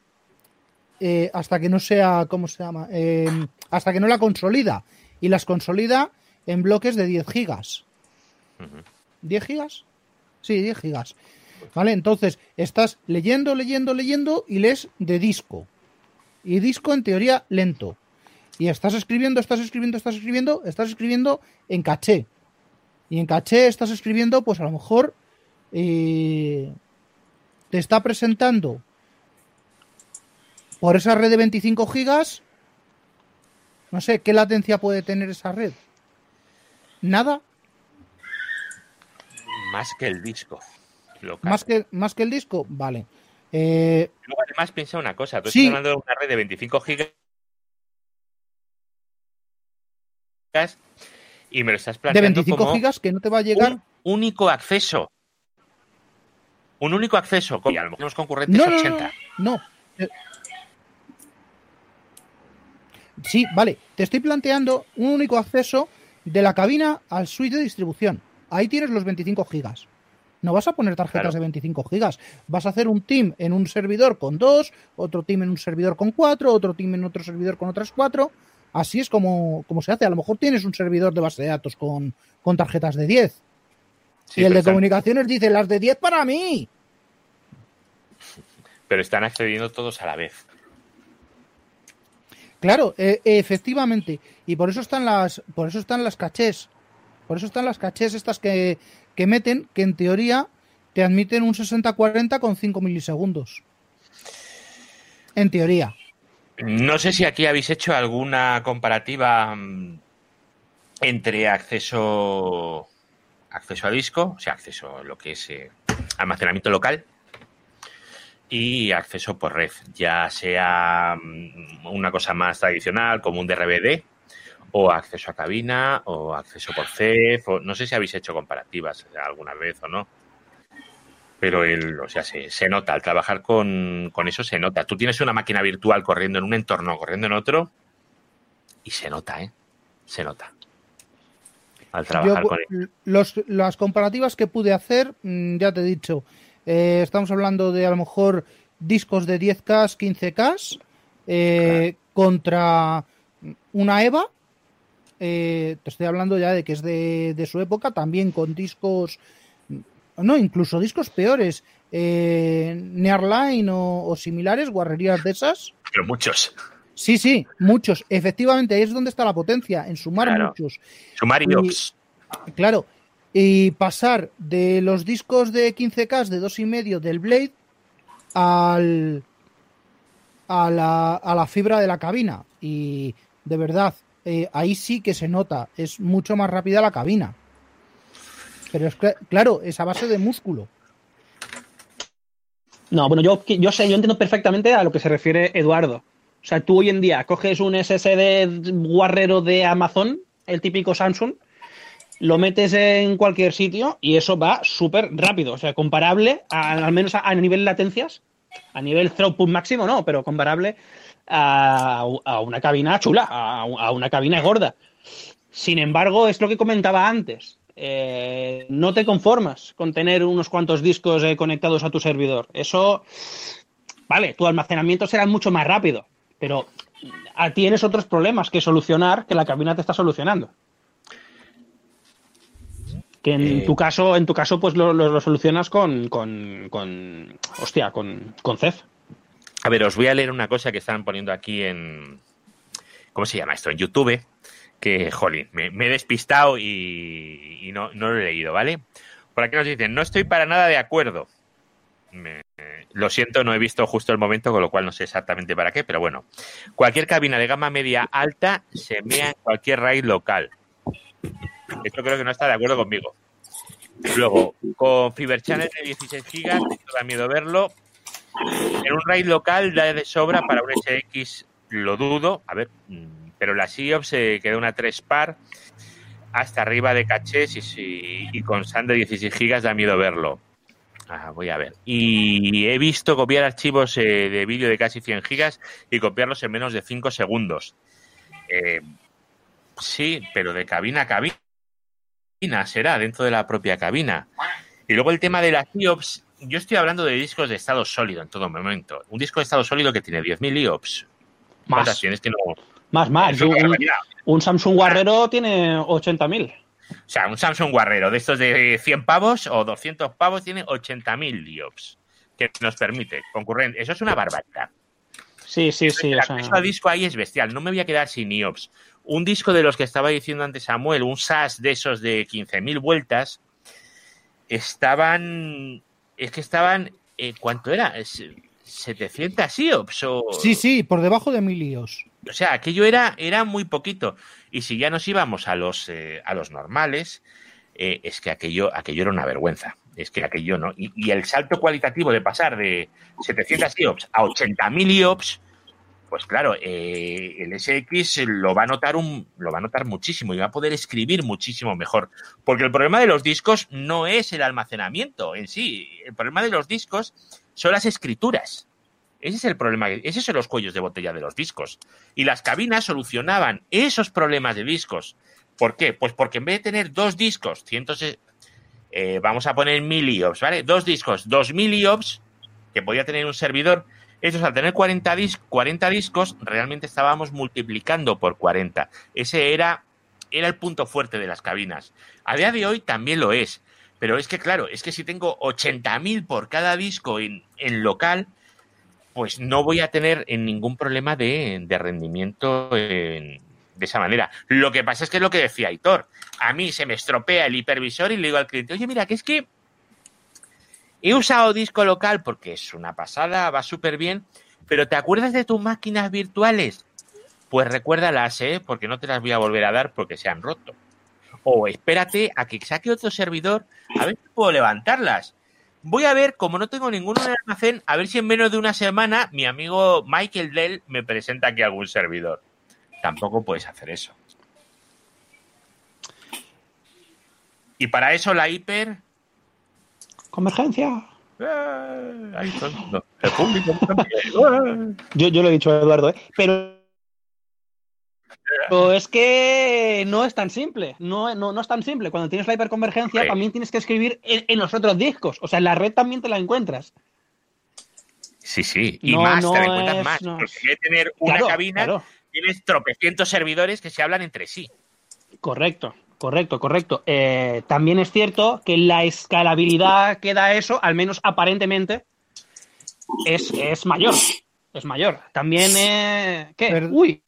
D: eh, hasta que no sea ¿cómo se llama? Eh, hasta que no la consolida y las consolida en bloques de 10 gigas. ¿10 gigas? Sí, 10 gigas. ¿Vale? Entonces, estás leyendo, leyendo, leyendo y lees de disco. Y disco en teoría lento. Y estás escribiendo, estás escribiendo, estás escribiendo, estás escribiendo en caché. Y en caché estás escribiendo, pues a lo mejor eh, te está presentando por esa red de 25 gigas. No sé, ¿qué latencia puede tener esa red? ¿Nada?
B: Más que el disco. local.
D: ¿Más que, más que el disco? Vale. Eh,
B: Luego, además, piensa una cosa. Tú
D: Sí.
B: estás hablando de una red de 25 gigas y me lo estás
D: de
B: planteando
D: 25
B: como
D: gigas que no te va a llegar.
B: un único acceso. Un único acceso. Y a lo mejor los concurrentes
D: No, no, no,
B: 80.
D: no. Eh, Sí, vale. Te estoy planteando un único acceso de la cabina al suite de distribución. Ahí tienes los 25 gigas. No vas a poner tarjetas
B: Claro.
D: de 25 gigas. Vas a hacer un team en un servidor con dos, otro team en un servidor con cuatro, otro team en otro servidor con otras cuatro. Así es como, como se hace. A lo mejor tienes un servidor de base de datos con, con tarjetas de 10.
B: Sí,
D: y el de
B: están-
D: comunicaciones dice las de 10 para mí.
B: pero están accediendo todos a la vez.
D: Claro, eh, efectivamente. Y por eso están las, por eso están las cachés. Por eso están las cachés estas que, que meten, que en teoría te admiten un 60-40 con 5 milisegundos. En teoría.
B: No sé si aquí habéis hecho alguna comparativa mm, entre acceso acceso a disco, o sea, acceso a lo que es eh, almacenamiento local y acceso por red, ya sea mm, una cosa más tradicional como un DRBD o acceso a cabina o acceso por CEF, o no sé si habéis hecho comparativas alguna vez o no. pero el, o sea, se, se nota, al trabajar con, con eso se nota. Tú tienes una máquina virtual corriendo en un entorno, corriendo en otro, y se nota, ¿eh? Se nota. Al trabajar
D: Yo,
B: con
D: los- las comparativas que pude hacer, mm, ya te he dicho, eh, estamos hablando de a lo mejor discos de 10K, 15K, eh, contra una EVA. Eh, te estoy hablando ya de que es de, de su época, también con discos, no, incluso discos peores, eh, Nearline o, o similares, guarrerías de esas.
B: Pero muchos.
D: Sí, sí, muchos. Efectivamente, ahí es donde está la potencia, en sumar
B: Claro.
D: muchos.
B: Sumarios.
D: Claro, y pasar de los discos de 15K de 2,5 del Blade al, a, la, a la fibra de la cabina. Y de verdad, eh, ahí sí que se nota, es mucho más rápida la cabina. Pero es claro, es a base de músculo.
A: No, bueno, yo, yo sé, yo entiendo perfectamente a lo que se refiere Eduardo. O sea, tú hoy en día coges un SSD guarrero de Amazon, el típico Samsung, lo metes en cualquier sitio y eso va súper rápido. O sea, comparable, al menos a, a nivel latencias, a nivel throughput máximo, no, pero comparable a, a una cabina chula, a, a una cabina gorda. Sin embargo, es lo que comentaba antes. Eh, no te conformas con tener unos cuantos discos eh, conectados a tu servidor. Eso, vale, tu almacenamiento será mucho más rápido, pero a- tienes otros problemas que solucionar que la cabina te está solucionando. Que en
B: Eh.
A: tu caso, en tu caso, pues lo, lo- lo solucionas con, con, con, hostia, con, con CEF.
B: A ver, os voy a leer una cosa que están poniendo aquí en. ¿Cómo se llama esto? En YouTube. Que, jolín, me, he despistado y, no, no lo he leído, ¿vale? Por aquí nos dicen, no estoy para nada de acuerdo. Lo siento, no he visto justo el momento, con lo cual no sé exactamente para qué, pero bueno. Cualquier cabina de gama media alta se mea en cualquier RAID local. Esto creo que no está de acuerdo conmigo. Luego, con Fiber Channel de 16 GB, esto da miedo verlo. En un RAID local da de sobra para un SX, lo dudo. A ver, mm, pero la SIOP se queda una 3 par hasta arriba de cachés y, y con SAN de 16 GB da miedo verlo. Ah, voy a ver. Y he visto copiar archivos eh, de vídeo de casi 100 gigas y copiarlos en menos de 5 segundos. Eh, sí, pero de cabina a cabina será, dentro de la propia cabina. Y luego el tema de las IOPS, yo estoy hablando de discos de estado sólido en todo momento. Un disco de estado sólido que tiene 10.000 IOPS. ¿Cuántas
A: Más,
B: tienes que no?
A: más, más. Un, Samsung Guerrero tiene 80.000.
B: O sea, un Samsung Guerrero de estos de 100 pavos o 200 pavos tiene 80.000 IOPS. Que nos permite concurrente. Eso es una barbaridad.
A: Sí, sí, sí.
B: el
A: sea,
B: acceso disco ahí es bestial. No me voy a quedar sin IOPS. Un disco de los que estaba diciendo antes Samuel, un SAS de esos de 15.000 vueltas, estaban. Es que estaban. eh, ¿Cuánto era? Es- 700 IOPS. O,
D: Sí, sí, por debajo de mil líos.
B: o sea, aquello era, era muy poquito. Y si ya nos íbamos a los, eh, a los normales, eh, es que aquello, aquello era una vergüenza. Es que aquello no. Y, y el salto cualitativo de pasar de 700 IOPS a 80.000 IOPS, pues claro, eh, el SX lo va a notar un, lo va a notar muchísimo y va a poder escribir muchísimo mejor. Porque el problema de los discos no es el almacenamiento en sí. El problema de los discos son las escrituras. Ese es el problema, esos son los cuellos de botella de los discos. Y las cabinas solucionaban esos problemas de discos. ¿Por qué? Pues porque en vez de tener dos discos, cientos, eh, vamos a poner mil IOPS, ¿vale? Dos discos, dos mil IOPS, que podía tener un servidor, estos al tener 40, dis 40 discos, realmente estábamos multiplicando por 40. Ese era, era el punto fuerte de las cabinas. A día de hoy también lo es. Pero es que, claro, es que si tengo 80.000 por cada disco en, en local, pues no voy a tener en ningún problema de, rendimiento en- de esa manera. Lo que pasa es que es lo que decía Aitor. A mí se me estropea el hipervisor y le digo al cliente, oye, mira, que es que he usado disco local porque es una pasada, va súper bien, pero ¿te acuerdas de tus máquinas virtuales? Pues recuérdalas, ¿eh? Porque no te las voy a volver a dar porque se han roto. O espérate a que saque otro servidor, a ver si puedo levantarlas. Voy a ver, como no tengo ninguno en el almacén, a ver si en menos de una semana mi amigo Michael Dell me presenta aquí algún servidor. Tampoco puedes hacer eso. Y para eso la hiper,
A: Convergencia.
B: Eh, ahí todo el público también. Eh. [laughs]
A: Yo, yo lo he dicho a Eduardo, ¿eh? Pero, pero es que no es tan simple. No, no, no es tan simple. Cuando tienes la hiperconvergencia,
B: Sí.
A: también tienes que escribir en, en los otros discos. O sea, en la red también te la encuentras.
B: Sí, sí. Y
A: No,
B: más,
A: no
B: te la encuentras
A: es-
B: más.
A: no.
B: Porque tener una
A: Claro,
B: cabina,
A: claro.
B: tienes tropecientos servidores que se hablan entre sí.
A: Correcto, correcto, correcto. Eh, también es cierto que la escalabilidad que da eso, al menos aparentemente, es, es mayor. Es mayor. También, eh, ¿qué?
D: Per-
A: Uy.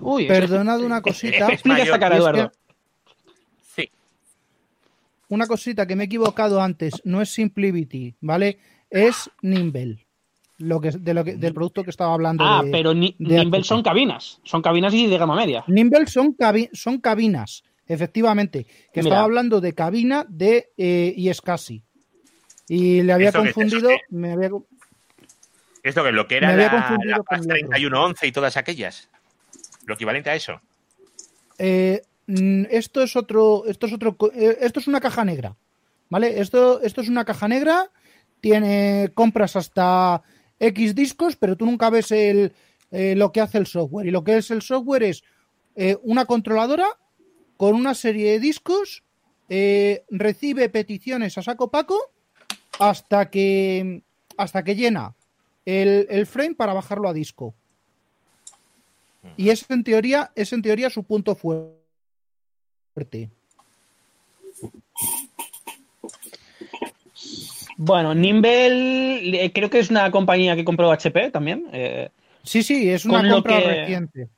A: Uy,
D: Perdonad una [laughs] cosita.
A: Explica esta cara,
D: que-
A: Eduardo.
B: Sí.
D: Una cosita que me he equivocado antes, no es Simplivity, ¿vale? Es Nimble, lo que, de lo que, del producto que estaba hablando.
A: Ah,
D: de-
A: pero ni,
D: de
A: Nimble
D: HP.
A: son cabinas. Son cabinas y de gama media.
D: Nimble son, cabi- son cabinas, efectivamente. Que
A: Mira.
D: estaba hablando de cabina de eh, Iescasi. Y le había
B: ¿Esto qué es eso,
D: confundido, me había,
B: Esto que es lo que era
D: había
B: la,
D: confundido
B: la
D: con
B: PAS
D: el otro.
B: 3111 y todas aquellas. Lo equivalente a eso.
D: Eh, esto es otro, esto es otro, eh, esto es una caja negra, ¿vale? Esto, esto es una caja negra, tiene compras hasta X discos, pero tú nunca ves el, eh, lo que hace el software. Y lo que es el software es eh, una controladora con una serie de discos, eh, recibe peticiones a saco paco hasta que hasta que llena el, el frame para bajarlo a disco. Y es en teoría, es en teoría su punto fuerte.
A: Bueno, Nimble eh, creo que es una compañía que compró HP también. eh,
D: Sí, sí, es una compra
A: que-
D: reciente.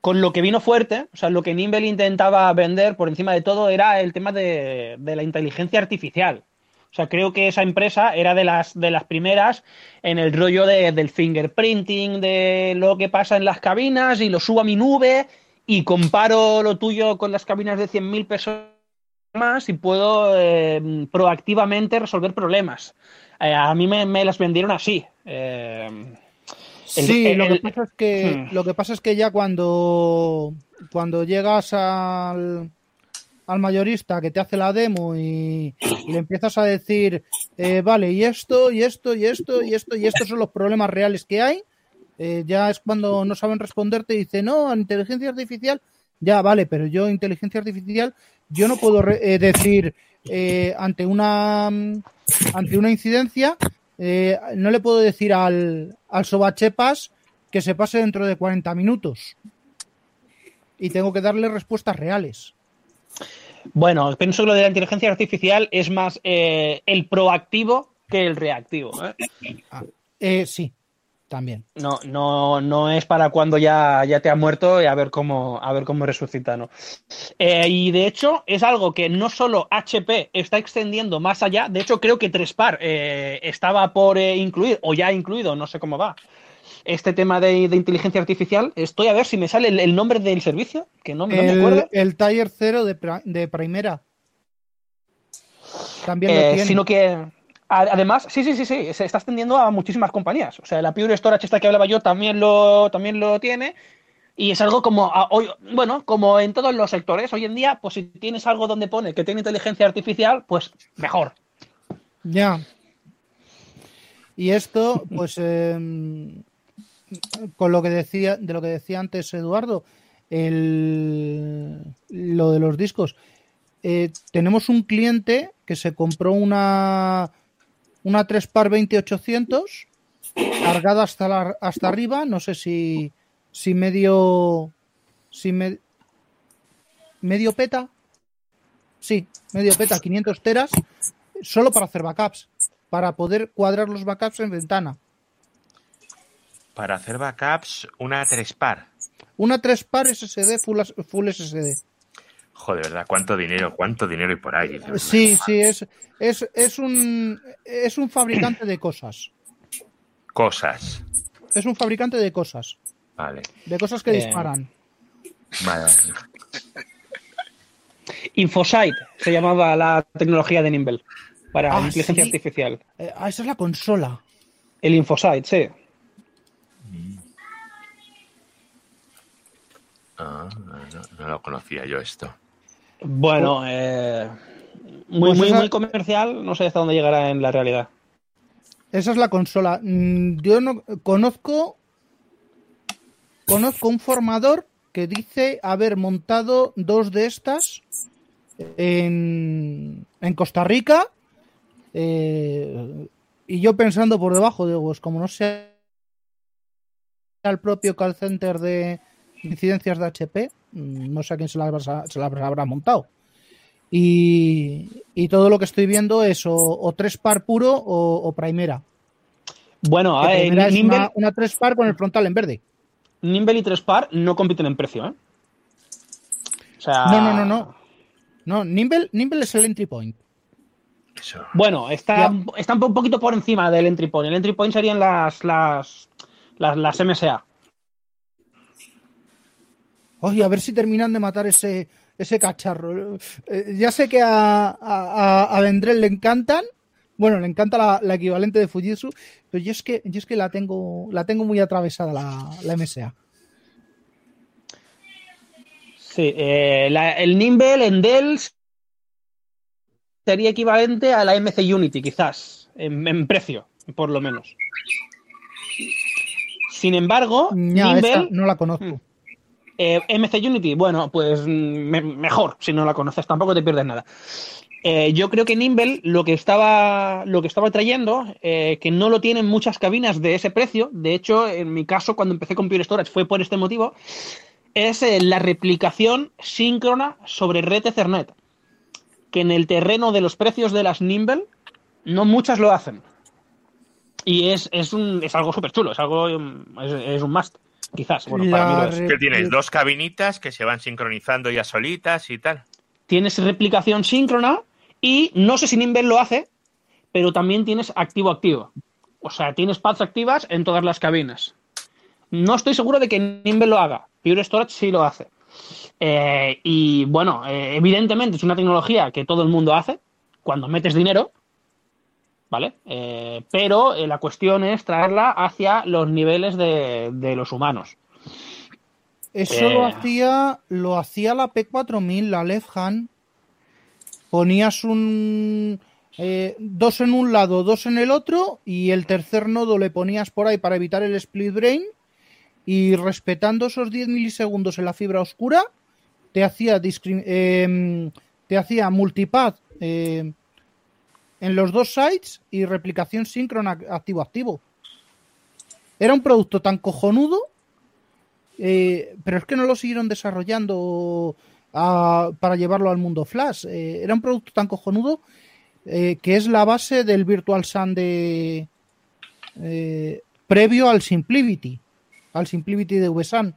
A: con lo que vino fuerte, o sea, lo que Nimble intentaba vender por encima de todo era el tema de, de la inteligencia artificial. O sea, creo que esa empresa era de las, de las primeras en el rollo de- del fingerprinting, de lo que pasa en las cabinas y lo subo a mi nube y comparo lo tuyo con las cabinas de 100.000 personas más y puedo eh, proactivamente resolver problemas. Eh, a mí me, me las vendieron así. Eh, el-
D: Sí, lo que pasa es que
A: Hmm.
D: lo que pasa es que ya cuando cuando llegas al al mayorista que te hace la demo y, y le empiezas a decir eh, vale y esto y esto y esto y esto y estos son los problemas reales que hay eh, ya es cuando no saben responderte y dice no inteligencia artificial ya vale pero yo inteligencia artificial yo no puedo re- eh, decir eh, ante una mm, ante una incidencia eh, no le puedo decir al, al Sobachepas que se pase dentro de 40 minutos. Y tengo que darle respuestas reales.
A: Bueno, pienso que lo de la inteligencia artificial es más eh, el proactivo que el reactivo. Eh,
D: sí, también.
A: No, no, no es para cuando ya, ya te ha muerto y a ver cómo, a ver cómo resucita, ¿no? Eh, y de hecho, es algo que no solo HP está extendiendo más allá, de hecho, creo que Trespar eh, estaba por eh, incluir, o ya ha incluido, no sé cómo va, este tema de, de inteligencia artificial. Estoy a ver si me sale el, el nombre del servicio, que no, no me acuerdo.
D: El, Tier 0 de, de Primera. También lo tiene.
A: sino que además, sí, sí, sí, sí, se está extendiendo a muchísimas compañías. O sea, la Pure Storage esta que hablaba yo también lo, también lo tiene. Y es algo como, hoy- bueno, como en todos los sectores, hoy en día, pues si tienes algo donde pone que tiene inteligencia artificial, pues mejor.
D: Ya. Y esto, pues, [laughs] em, con lo que decía, de lo que decía antes Eduardo, el, lo de los discos. Eh, tenemos un cliente que se compró una, una 3 par 20800 cargada hasta, la- hasta arriba, no sé si, si medio, si me- medio peta, sí, medio peta, 500 teras, solo para hacer backups, para poder cuadrar los backups en ventana.
B: Para hacer backups, una 3 par.
D: Una 3 par SSD full, full SSD.
B: Joder, ¿verdad? ¿Cuánto dinero? ¿Cuánto dinero hay por ahí?
D: Sí, sí, es, es, es, un, es un fabricante de cosas.
B: Cosas.
D: Es un fabricante de cosas.
B: Vale.
D: De cosas que
A: Eh,
D: disparan.
B: Vale.
A: Infosight se llamaba la tecnología de Nimble para
D: Ah,
A: inteligencia
D: sí.
A: artificial.
D: Eh, ah, esa es la consola.
A: El Infosight, sí.
B: Ah, no, no lo conocía yo esto.
A: Bueno, eh, Muy,
D: Pues
A: muy,
D: esa-
A: muy comercial, no sé hasta dónde llegará en la realidad.
D: Esa es la consola. Mm, Yo no conozco. Conozco un formador que dice haber montado dos de estas en, en Costa Rica. eh, y yo pensando por debajo, digo, pues como no sea el propio call center de incidencias de HP, mm, no sé a quién se las habrá, se las habrá montado. Y, y todo lo que estoy viendo es o, o tres par puro o, o primera.
A: Bueno,
D: Que
A: a ver,
D: primera es
A: Nimble,
D: una, una tres par con el frontal en verde.
A: Nimble y 3Par no compiten en precio, ¿eh? O sea,
D: No, no, no, no. No, Nimble, Nimble es el entry point.
B: Eso.
A: Bueno, está, está un poquito por encima del entry point. El entry point serían las, las, las, las MSA.
D: Oye, a ver si terminan de matar ese, ese cacharro. Eh, ya sé que a, a, a- Vendrell le encantan. Bueno, le encanta la, la equivalente de Fujitsu, pero yo es que, yo es que la tengo, la tengo muy atravesada la, la MSA.
A: Sí, eh, la- el Nimble en Dell sería equivalente a la MC Unity, quizás, en, en precio, por lo menos. Sin embargo,
D: Ya,
A: Nimble,
D: no la conozco.
A: Eh, MC Unity, bueno, pues mm, me- mejor si no la conoces, tampoco te pierdes nada. Eh, yo creo que Nimble lo que estaba, lo que estaba trayendo, eh, que no lo tienen muchas cabinas de ese precio, de hecho, en mi caso, cuando empecé con Pure Storage fue por este motivo, es la replicación síncrona sobre red Ethernet, que en el terreno de los precios de las Nimble, no muchas lo hacen. Y es, es, un, es algo súper chulo, es algo es un must, quizás. Bueno, para mí lo es.
B: ¿Qué tienes? Dos cabinitas que se van sincronizando ya solitas y tal.
A: tienes replicación síncrona y no sé si Nimble lo hace, pero también tienes activo-activo. O sea, tienes pads activas en todas las cabinas. No estoy seguro de que Nimble lo haga. Pure Storage sí lo hace. Eh, y bueno, eh, evidentemente es una tecnología que todo el mundo hace cuando metes dinero, ¿vale? Eh, pero eh, la cuestión es traerla hacia los niveles de, de los humanos.
D: Eso
A: Eh.
D: lo hacía, lo hacía la P4000, la Left Hand. Ponías un eh, dos en un lado, dos en el otro, y el tercer nodo le ponías por ahí para evitar el split brain. Y respetando esos 10 milisegundos en la fibra oscura, te hacía te hacía multipath em, en los dos sites y replicación síncrona activo-activo. Era un producto tan cojonudo eh, pero es que no lo siguieron desarrollando ah, para llevarlo al mundo Flash. Eh, era un producto tan cojonudo eh, que es la base del Virtual Sun de previo al Simplicity, al Simplicity de VSAN.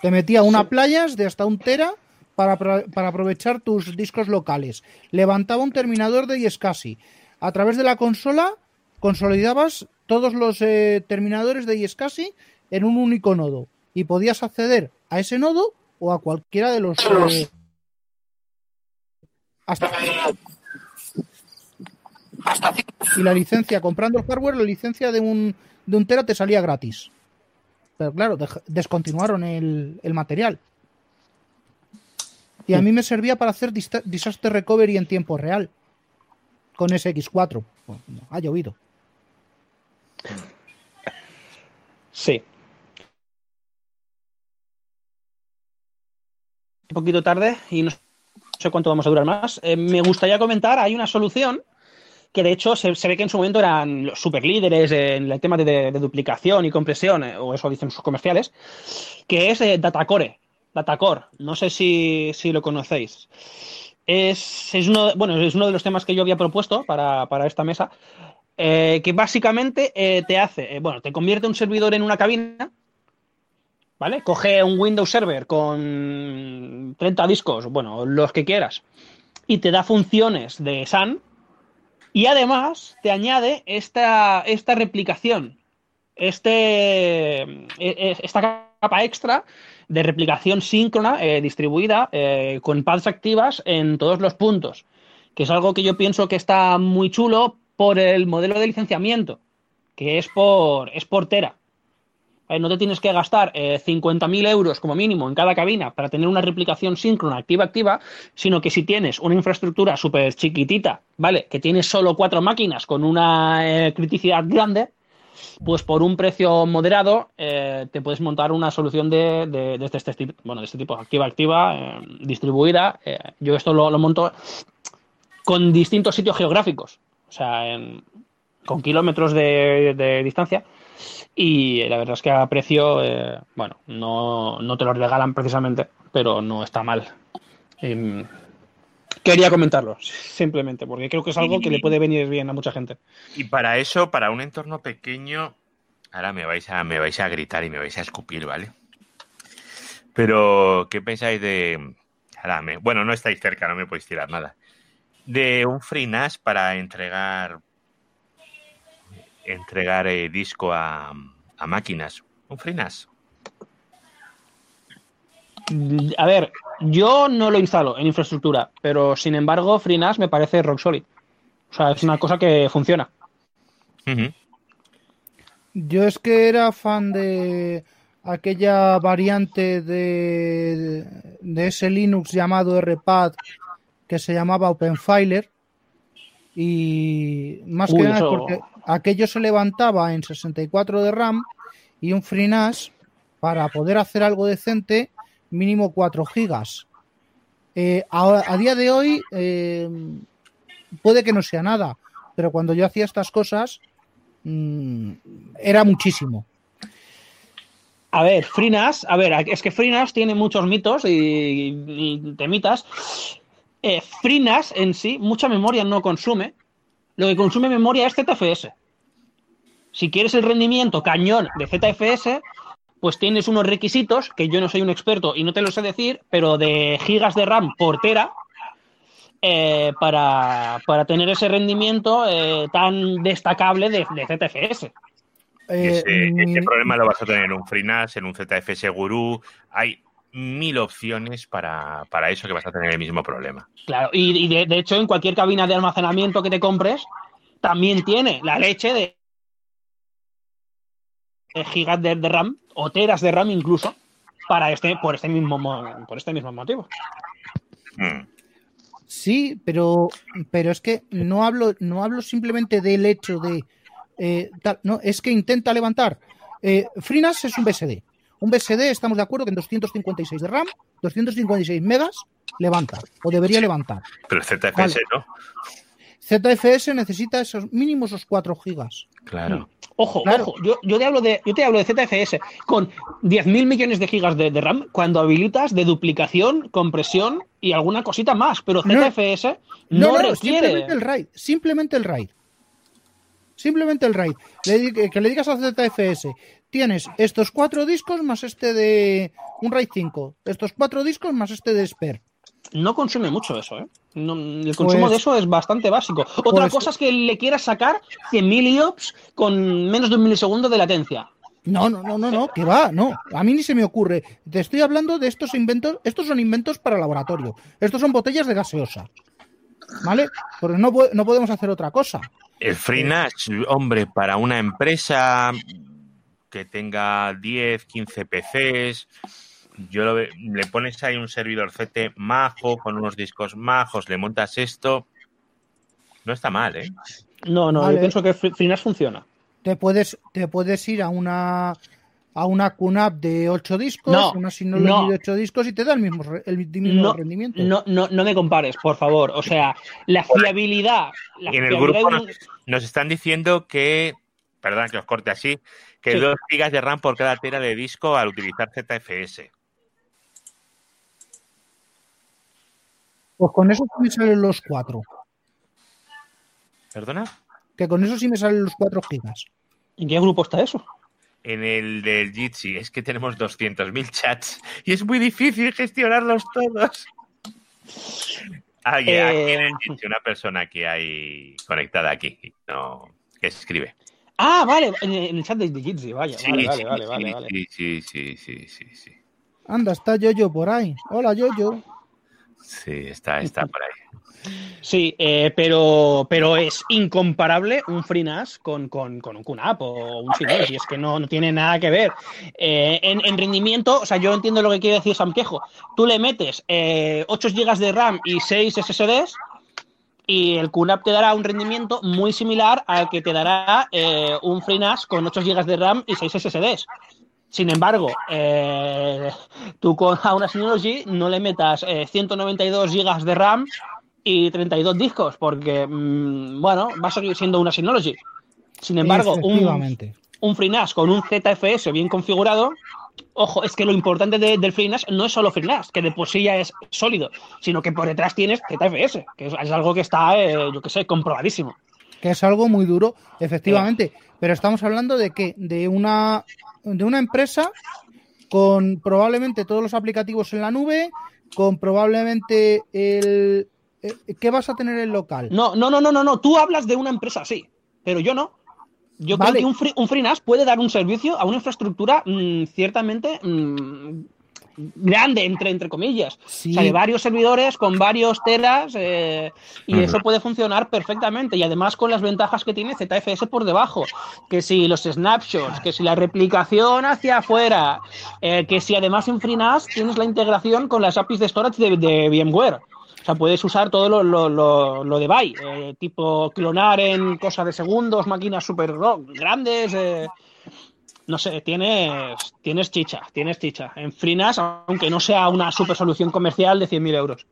D: Te metía una playas de hasta un tera para, apro- para aprovechar tus discos locales. Levantaba un terminador de iSCSI. A través de la consola consolidabas todos los eh, terminadores de iSCSI en un único nodo y podías acceder a ese nodo o a cualquiera de los eh, hasta y la licencia comprando el hardware la licencia de un de un tera te salía gratis pero claro descontinuaron el, el material y a mí me servía para hacer disaster recovery en tiempo real con SX4 Bueno, ha llovido
A: Sí. Un poquito tarde y no sé cuánto vamos a durar más. Eh, me gustaría comentar, hay una solución que de hecho se, se ve que en su momento eran los super líderes en el tema de, de- de duplicación y compresión, eh, o eso dicen sus comerciales, que es eh, Datacore. Datacore, no sé si, si lo conocéis. Es, es uno, bueno, es uno de los temas que yo había propuesto para, para esta mesa, eh, que básicamente eh, te hace, eh, bueno, te convierte un servidor en una cabina, ¿vale? Coge un Windows Server con 30 discos, bueno, los que quieras, y te da funciones de SAN, y además te añade esta, esta replicación, este, e- e- esta capa extra de replicación síncrona eh, distribuida eh, con pads activas en todos los puntos, que es algo que yo pienso que está muy chulo por el modelo de licenciamiento, que es por, es por tera. Eh, no te tienes que gastar eh, 50.000 euros como mínimo en cada cabina para tener una replicación síncrona activa-activa, sino que si tienes una infraestructura súper chiquitita, ¿vale? Que tienes solo cuatro máquinas con una criticidad grande, pues por un precio moderado eh, te puedes montar una solución de, de- este, este tipo, bueno, de este tipo, activa-activa, eh, distribuida. Eh, yo esto lo, monto con distintos sitios geográficos, o sea, en- con kilómetros de, distancia. Y la verdad es que a precio, eh, bueno, no, no te lo regalan precisamente, pero no está mal. Quería comentarlo, simplemente, porque creo que es algo que le puede venir bien a mucha gente.
B: Y para eso, para un entorno pequeño, ahora me vais a, me vais a gritar y me vais a escupir, ¿vale? Pero, ¿qué pensáis de. ahora me- bueno, no estáis cerca, no me podéis tirar nada. De un FreeNAS para entregar. entregar eh, disco a, a máquinas. Un FreeNAS.
A: A ver, yo no lo instalo en infraestructura, pero sin embargo, FreeNAS me parece rock solid. O sea, es una cosa que funciona.
D: Yo es que era fan de aquella variante de, de ese Linux llamado RPad que se llamaba OpenFiler y más
A: Uy,
D: que nada
A: eso-
D: porque aquello se levantaba en 64 de RAM y un FreeNAS para poder hacer algo decente mínimo 4 gigas. Eh, a, día de hoy eh, puede que no sea nada, pero cuando yo hacía estas cosas mm, era muchísimo.
A: A ver, FreeNAS, a ver, es que FreeNAS tiene muchos mitos y, temitas. Eh, FreeNAS en sí, mucha memoria no consume. Lo que consume memoria es ZFS. Si quieres el rendimiento cañón de ZFS, pues tienes unos requisitos que yo no soy un experto y no te lo sé decir, pero de gigas de RAM por tera eh, para, para tener ese rendimiento eh, tan destacable de, de ZFS.
D: Eh,
B: ese,
D: mi-
B: ese problema lo vas a tener en un FreeNAS, en un ZFS Guru. Hay mil opciones para, para eso que vas a tener el mismo problema.
A: Claro, y, y de, de hecho en cualquier cabina de almacenamiento que te compres también tiene la leche de gigas de, de RAM o teras de RAM incluso para este por este mismo mo- por este mismo motivo.
B: Mm.
D: Sí, pero, pero es que no hablo, no hablo simplemente del hecho de eh, tal, no, es que intenta levantar. Eh, FreeNAS es un BSD. Un BSD, estamos de acuerdo que en 256 de RAM, 256 megas, levanta, o debería levantar.
B: Pero el ZFS
D: Vale.
B: no.
D: ZFS necesita esos mínimos esos 4 gigas.
B: Claro.
A: Ojo,
D: Claro.
A: ojo, yo, yo te hablo de yo te hablo de ZFS con 10.000 millones de gigas de, de RAM cuando habilitas de duplicación, compresión y alguna cosita más, pero
D: No.
A: ZFS no,
D: No, no,
A: requiere
D: simplemente el RAID, simplemente el RAID. Simplemente el RAID. Le que le digas a ZFS, tienes estos cuatro discos más este de un RAID 5, estos cuatro discos más este de Spare.
A: No consume mucho eso, ¿eh? No, el consumo
D: Pues-
A: de eso es bastante básico. Otra
D: pues-
A: cosa es que le quieras sacar 100.000 IOPS con menos de un milisegundo de latencia.
D: No, no, no, no, no, que va, no. A mí ni se me ocurre. Te estoy hablando de estos inventos. Estos son inventos para laboratorio. Estos son botellas de gaseosa. ¿Vale? Porque no, no podemos hacer otra cosa.
B: El FreeNAS, hombre, para una empresa que tenga 10, 15 PCs, yo lo ve- le pones ahí un servidor CT majo, con unos discos majos, le montas esto, no está mal, ¿eh?
A: No, no,
D: Vale.
A: yo pienso que FreeNAS funciona.
D: Te puedes, te puedes ir a una a una QNAP de 8 discos,
A: No,
D: una Synology
A: no.
D: de 8 discos y te da el mismo, el mismo
A: No,
D: rendimiento.
A: no, no, no me compares, por favor. O sea, la fiabilidad. La
B: Y en el grupo nos, están diciendo que, perdón que os corte así, que
A: Sí.
B: 2 gigas de RAM por cada tera de disco al utilizar ZFS.
D: Pues con eso sí me salen los 4.
B: ¿Perdona?
D: Que con eso sí me salen los 4 gigas.
A: ¿En qué grupo está eso?
B: En el del Jitsi, es que tenemos 200.000 chats y es muy difícil gestionarlos todos. Alguien,
A: Eh,
B: aquí en el Jitsi, una persona que hay conectada aquí, no, que escribe.
A: Ah, vale, en, el chat de Jitsi, vaya.
B: Sí,
A: vale, vale,
B: sí,
A: vale,
B: sí,
A: vale, vale.
B: sí, sí, sí, sí, sí, sí.
D: Anda, está Yoyo por ahí. Hola, Yoyo.
B: Sí, está, está por ahí.
A: Sí, eh, pero, pero es incomparable un FreeNAS con, con, con un QNAP o un Synology, es que no, no tiene nada que ver. Eh, en, en rendimiento, o sea, yo entiendo lo que quiere decir Sam Quejo. Tú le metes eh, 8 GB de RAM y 6 SSDs y el QNAP te dará un rendimiento muy similar al que te dará eh, un FreeNAS con 8 GB de RAM y 6 SSDs. Sin embargo, eh, tú con, a una Synology no le metas eh, 192 GB de RAM y 32 discos, porque, mm, bueno, va a seguir siendo una Synology. Sin embargo, un, un FreeNAS con un ZFS bien configurado, ojo, es que lo importante de- del FreeNAS no es solo FreeNAS, que de por sí ya es sólido, sino que por detrás tienes ZFS, que es, es algo que está, eh, yo qué sé, comprobadísimo.
D: que es algo muy duro, efectivamente. Pero estamos hablando de que de una de una empresa con probablemente todos los aplicativos en la nube, con probablemente el eh, ¿qué vas a tener en local?
A: No, no, no, no, no, no, tú hablas de una empresa así, pero yo no. Yo
D: Vale.
A: creo que un, free, un FreeNAS puede dar un servicio a una infraestructura mm, ciertamente mm, grande, entre, entre comillas.
D: Sí.
A: O sea, de varios servidores con varios teras eh, y eso puede funcionar perfectamente. Y además con las ventajas que tiene ZFS por debajo, que si los snapshots, que si la replicación hacia afuera, eh, que si además en FreeNAS tienes la integración con las APIs de storage de, de VMware. O sea, puedes usar todo lo, lo, lo, lo de Buy, eh, tipo clonar en cosa de segundos, máquinas súper grandes. eh, no sé, tienes, tienes chicha, tienes chicha. En FreeNAS, aunque no sea una super solución comercial de 100.000 euros.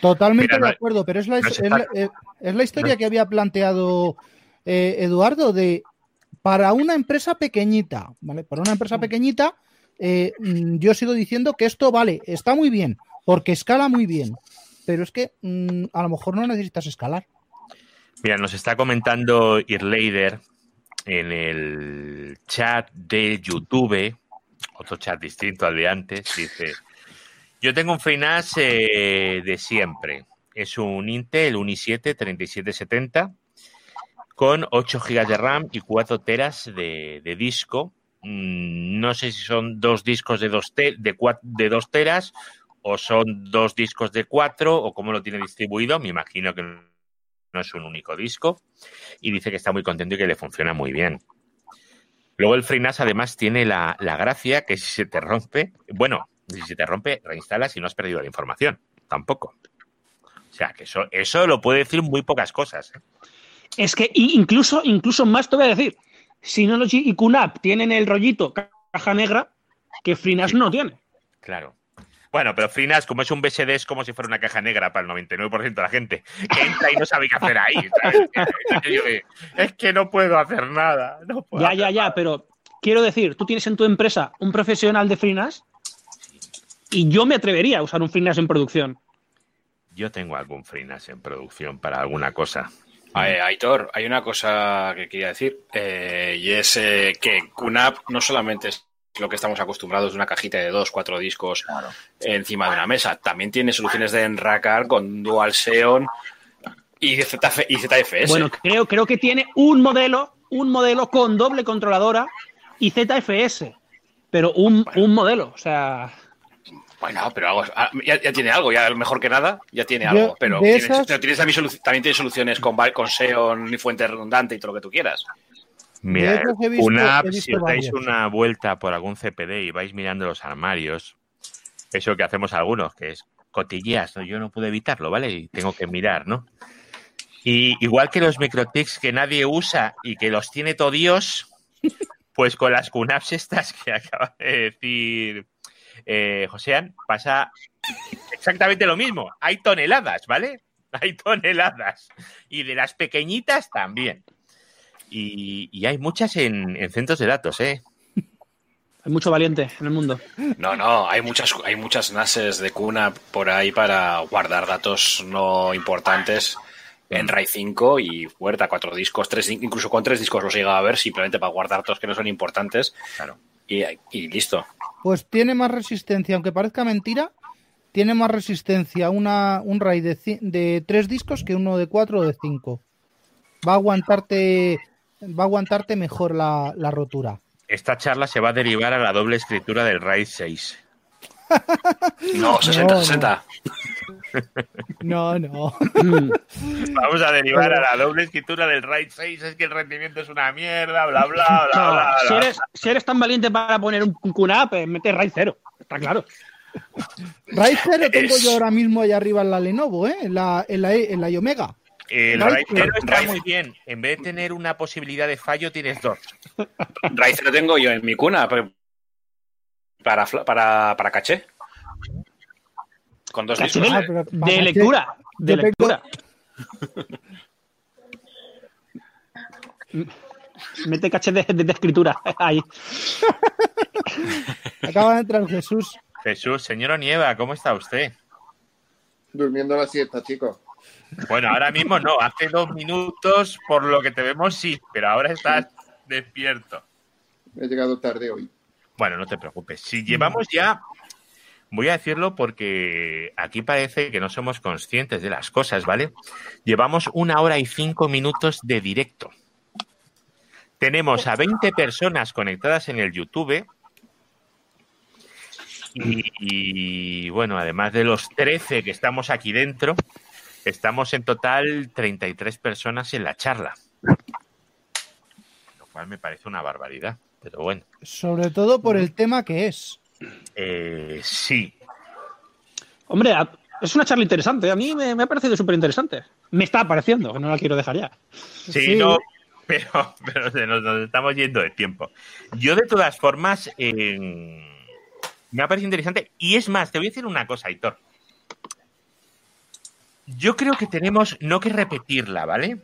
D: Totalmente
B: Mira,
D: de acuerdo, pero es la,
B: no
D: es
B: se
D: la-
B: está-
D: eh, es la historia que había planteado eh, Eduardo de para una empresa pequeñita, ¿vale? Para una empresa pequeñita, eh, mm, yo sigo diciendo que esto, vale, está muy bien, porque escala muy bien, pero es que mm, a lo mejor no necesitas escalar.
B: Mira, nos está comentando Irleider en el chat de YouTube, otro chat distinto al de antes, dice, yo tengo un FreeNAS eh, de siempre, es un Intel, un i7 3770 con 8 GB de RAM y 4 teras de, disco. Mm, No sé si son dos discos de 2 de, de dos teras o son dos discos de 4 o cómo lo tiene distribuido. Me imagino que no es un único disco. Y dice que está muy contento y que le funciona muy bien. Luego el FreeNAS además tiene la, la gracia que si se te rompe, bueno, si se te rompe, reinstalas y no has perdido la información. Tampoco. O sea, que eso, eso lo puede decir muy pocas cosas. ¿eh?
A: Es que incluso, incluso más te voy a decir, Synology y QNAP tienen el rollito ca- caja negra que FreeNAS no tiene.
B: Claro. Bueno, pero FreeNAS, como es un BSD, es como si fuera una caja negra para el 99% de la gente que entra y no sabe qué hacer ahí. [laughs] Es que no puedo hacer nada. No puedo
A: Ya,
B: hacer
A: ya, ya,
B: nada.
A: pero quiero decir, tú tienes en tu empresa un profesional de FreeNAS y yo me atrevería a usar un FreeNAS en producción.
B: Yo tengo algún FreeNAS en producción para alguna cosa.
F: Eh, Aitor, hay una cosa que quería decir, eh, y es eh, que QNAP no solamente es lo que estamos acostumbrados de una cajita de dos, cuatro discos encima de una mesa, también tiene soluciones de enracar con Dual Xeon y, ZF y ZFS.
A: Bueno, creo, creo que tiene un modelo, un modelo con doble controladora y ZFS, pero un, un modelo, o sea,
F: Bueno, pero algo- ah, ya, ya tiene algo, ya mejor que nada, ya tiene
D: Yo,
F: algo. Pero, tienes,
D: esas-
F: pero tienes también, solu- también tienes soluciones con, con Xeon y fuente redundante y todo lo que tú quieras.
B: Mira,
D: visto-
B: una, si os dais una vuelta por algún CPD y vais mirando los armarios, eso que hacemos algunos, que es cotilleas, ¿no? yo no puedo evitarlo, ¿vale? Y tengo que mirar, ¿no? Y igual que los microtics que nadie usa y que los tiene todo Dios, [laughs] pues con las QNAPs estas que acaba de decir eh, Josean, pasa exactamente lo mismo. Hay toneladas, ¿vale? Hay toneladas. Y de las pequeñitas también. Y, y hay muchas en, en centros de datos, ¿eh?
A: hay mucho valiente en el mundo.
F: No, no, hay muchas, hay muchas NASes de cuna por ahí para guardar datos no importantes en RAID 5 y puerta, cuatro discos, tres, incluso con tres discos los llega a ver simplemente para guardar datos que no son importantes.
B: Claro.
F: Y, y listo.
D: Pues tiene más resistencia, aunque parezca mentira, tiene más resistencia una, un RAID de, de tres discos que uno de cuatro o de cinco. Va a aguantarte, va a aguantarte mejor la, la rotura.
B: Esta charla se va a derivar a la doble escritura del RAID 6.
F: No, 60,
D: no.
F: 60.
D: No, no. [laughs]
B: Vamos a derivar a la doble escritura del Raid 6, es que el rendimiento es una mierda, bla, bla, bla, [laughs]
A: No,
B: bla.
A: si,
B: bla.
A: eres, si eres tan valiente para poner un QNAP, eh, mete RAID 0. Está claro.
D: Raid 0 tengo
B: Es-
D: yo ahora mismo allá arriba en la Lenovo, ¿eh? En la, en la, en la Omega.
B: El 0 está muy bien. En vez de tener una posibilidad de fallo, tienes dos. [laughs]
F: Raíz lo tengo yo en mi cuna pero- para, fla- para, para caché. Con dos
A: Caché
F: discos.
A: de-
F: ¿eh?
D: pero
A: De lectura. De
D: yo tengo-
A: lectura. [laughs] Mete caché de, de- de escritura [laughs] ahí.
D: Acaba de entrar Jesús.
B: Jesús, señor Onieva, ¿cómo está usted?
G: Durmiendo la siesta, chicos.
B: Bueno, ahora mismo no. Hace dos minutos, por lo que te vemos, sí. Pero ahora estás despierto.
G: He llegado tarde hoy.
B: Bueno, no te preocupes. Si llevamos ya, voy a decirlo porque aquí parece que no somos conscientes de las cosas, ¿vale? Llevamos una hora y cinco minutos de directo. Tenemos a 20 personas conectadas en el YouTube. Y, y, bueno, además de los 13 que estamos aquí dentro, estamos en total 33 personas en la charla. Lo cual me parece una barbaridad, pero bueno.
D: Sobre todo por el tema que es.
B: Eh, sí,
A: Hombre, es una charla interesante. A mí me, me ha parecido súper interesante. Me está pareciendo, que no la quiero dejar ya.
B: sí,
D: Sí.
B: no, pero, pero se nos, nos estamos yendo de tiempo. Yo, de todas formas, eh, me ha parecido interesante. Y es más, te voy a decir una cosa, Aitor. Yo creo que tenemos no que repetirla, ¿vale?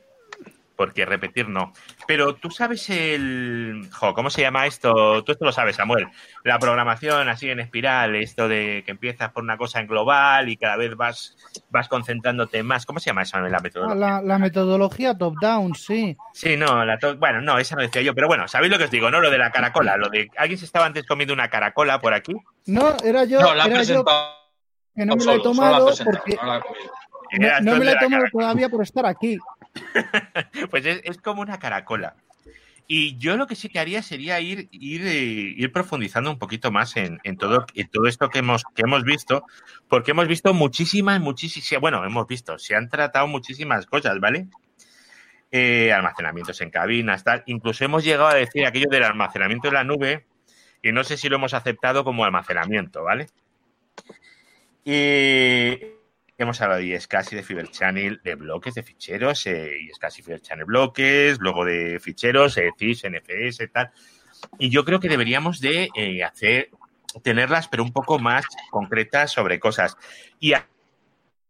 B: Porque repetir no. Pero tú sabes el. Jo, ¿Cómo se llama esto? Tú esto lo sabes, Samuel. La programación así en espiral, esto de que empiezas por una cosa en global y cada vez vas, vas concentrándote más. ¿Cómo se llama eso en la
D: Ah,
B: metodología?
D: La, la metodología top-down, sí.
B: Sí, no, la to- bueno, no, esa no decía yo, pero bueno, ¿sabéis lo que os digo, no? Lo de la caracola, lo de alguien se estaba antes comiendo una caracola por aquí.
D: No, era yo,
C: No, la
D: era yo
C: presentado
D: que no me la he
C: solo la
D: tomado porque
C: no la ha comido.
D: No, me la he tomado todavía por estar aquí. [laughs]
B: Pues es, es como una caracola. Y yo lo que sí que haría sería ir, ir, eh, ir profundizando un poquito más en, en todo, en todo esto que hemos, que hemos visto, porque hemos visto muchísimas, muchísimas, bueno, hemos visto, se han tratado muchísimas cosas, ¿vale? Eh, almacenamientos en cabinas, tal. Incluso hemos llegado a decir aquello del almacenamiento en la nube, y no sé si lo hemos aceptado como almacenamiento, ¿vale? Y hemos hablado de ISCASI, de Fiber Channel, de bloques de ficheros, eh, ISCASI Fiber Channel bloques, luego de ficheros, eh, CIS, NFS, tal. Y yo creo que deberíamos de eh, hacer, tenerlas, pero un poco más concretas sobre cosas. Y a,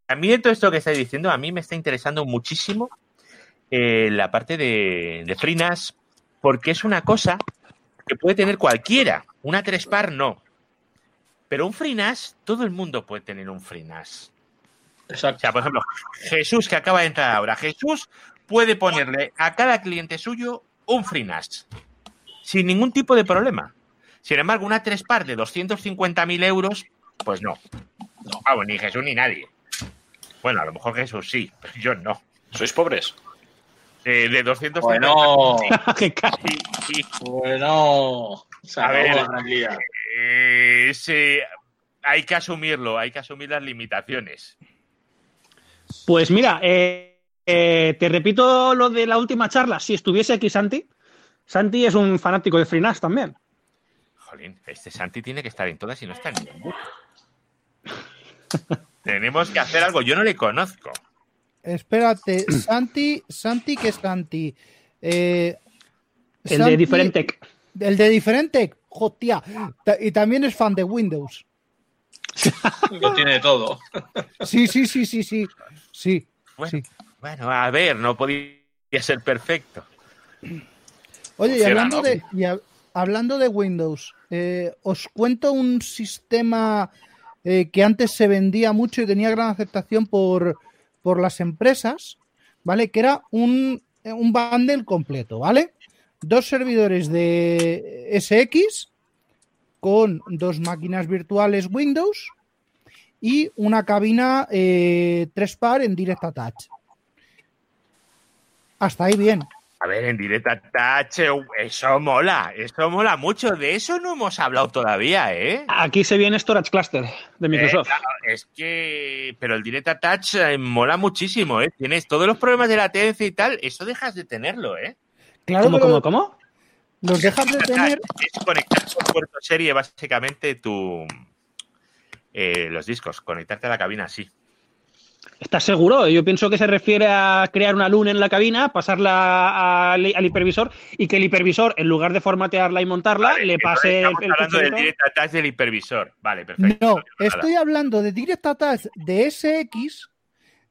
B: a mí todo esto que estáis diciendo, a mí me está interesando muchísimo eh, la parte de, de FreeNAS, porque es una cosa que puede tener cualquiera. Una tres par no. Pero un FreeNAS, todo el mundo puede tener un FreeNAS. O
C: Exacto.
B: sea, por ejemplo, Jesús que acaba de entrar ahora, Jesús puede ponerle a cada cliente suyo un FreeNAS sin ningún tipo de problema. Sin embargo, una tres par de 250.000 euros, pues no. No, vamos, ni Jesús ni nadie. Bueno, a lo mejor Jesús sí, pero yo no.
F: ¿Sois pobres?
B: Eh, de 250.000
C: Bueno,
B: sí, [laughs] sí.
C: bueno. Se
B: A
C: acabó
B: ver.
C: la tranquilidad.
B: Eh, sí, hay que asumirlo, hay que asumir las limitaciones.
A: Pues mira, eh, eh, te repito lo de la última charla. Si estuviese aquí Santi, Santi es un fanático de FreeNAS también.
B: Jolín, este Santi tiene que estar en todas y no está en ninguna. [laughs] Tenemos que hacer algo. Yo no le conozco.
D: Espérate, Santi, Santi, ¿qué es Santi? Eh,
A: El
D: Santi-
A: de Diferente.
D: El de Diferente, hostia. Y también es fan de Windows. [laughs]
C: Lo tiene todo.
D: Sí, sí, sí, sí, sí. Sí.
B: Bueno,
D: Sí.
B: bueno, a ver, no podía ser perfecto.
D: Oye, y hablando, de, y hablando de Windows, eh, os cuento un sistema eh, que antes se vendía mucho y tenía gran aceptación por, por las empresas, ¿vale? Que era un, un bundle completo, ¿vale? Dos servidores de SX con dos máquinas virtuales Windows y una cabina eh, tres par en Direct Attach. Hasta ahí bien.
B: A ver, en directa touch, eh, eso mola, eso mola mucho. De eso no hemos hablado todavía, ¿eh?
A: Aquí se viene Storage Cluster de Microsoft.
B: Eh, claro, es que, pero el Direct Touch eh, mola muchísimo, ¿eh? Tienes todos los problemas de latencia y tal, eso dejas de tenerlo, ¿eh?
D: Claro,
A: ¿Cómo,
D: pero
A: cómo, cómo?
D: Los dejas de tener.
B: Es conectar con puerto serie básicamente tu eh, los discos, conectarte a la cabina así.
A: ¿Estás seguro? Yo pienso que se refiere a crear una luna en la cabina, pasarla al, al hipervisor y que el hipervisor, en lugar de formatearla y montarla,
B: Vale,
A: le pase el,
B: estamos
A: el
B: hablando del. Direct Touch del hipervisor. Vale, perfecto.
D: No,
B: nada.
D: estoy hablando de Direct Attach de SX,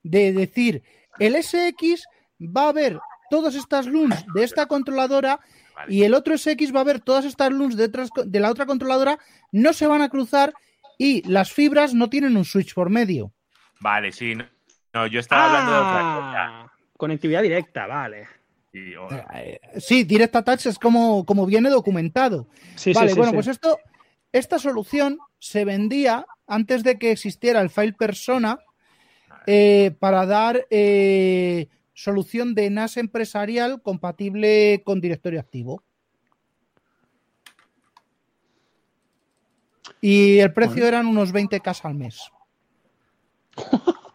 D: de decir, el SX va a ver todas estas LUNs de esta controladora
B: Vale.
D: y el otro SX va a ver todas estas LUNs de, la otra controladora, no se van a cruzar y las fibras no tienen un switch por medio.
B: Vale, sí. No, no, yo estaba hablando de otra cosa.
A: Ah, conectividad directa, vale.
B: Sí,
D: Eh, Sí, Direct Attach es como, como viene documentado.
A: Sí,
D: vale,
A: sí,
D: bueno,
A: sí.
D: pues esto, esta solución se vendía antes de que existiera el file persona eh, para dar eh, solución de NAS empresarial compatible con directorio activo. Y el precio
A: Bueno.
D: eran unos 20k al mes.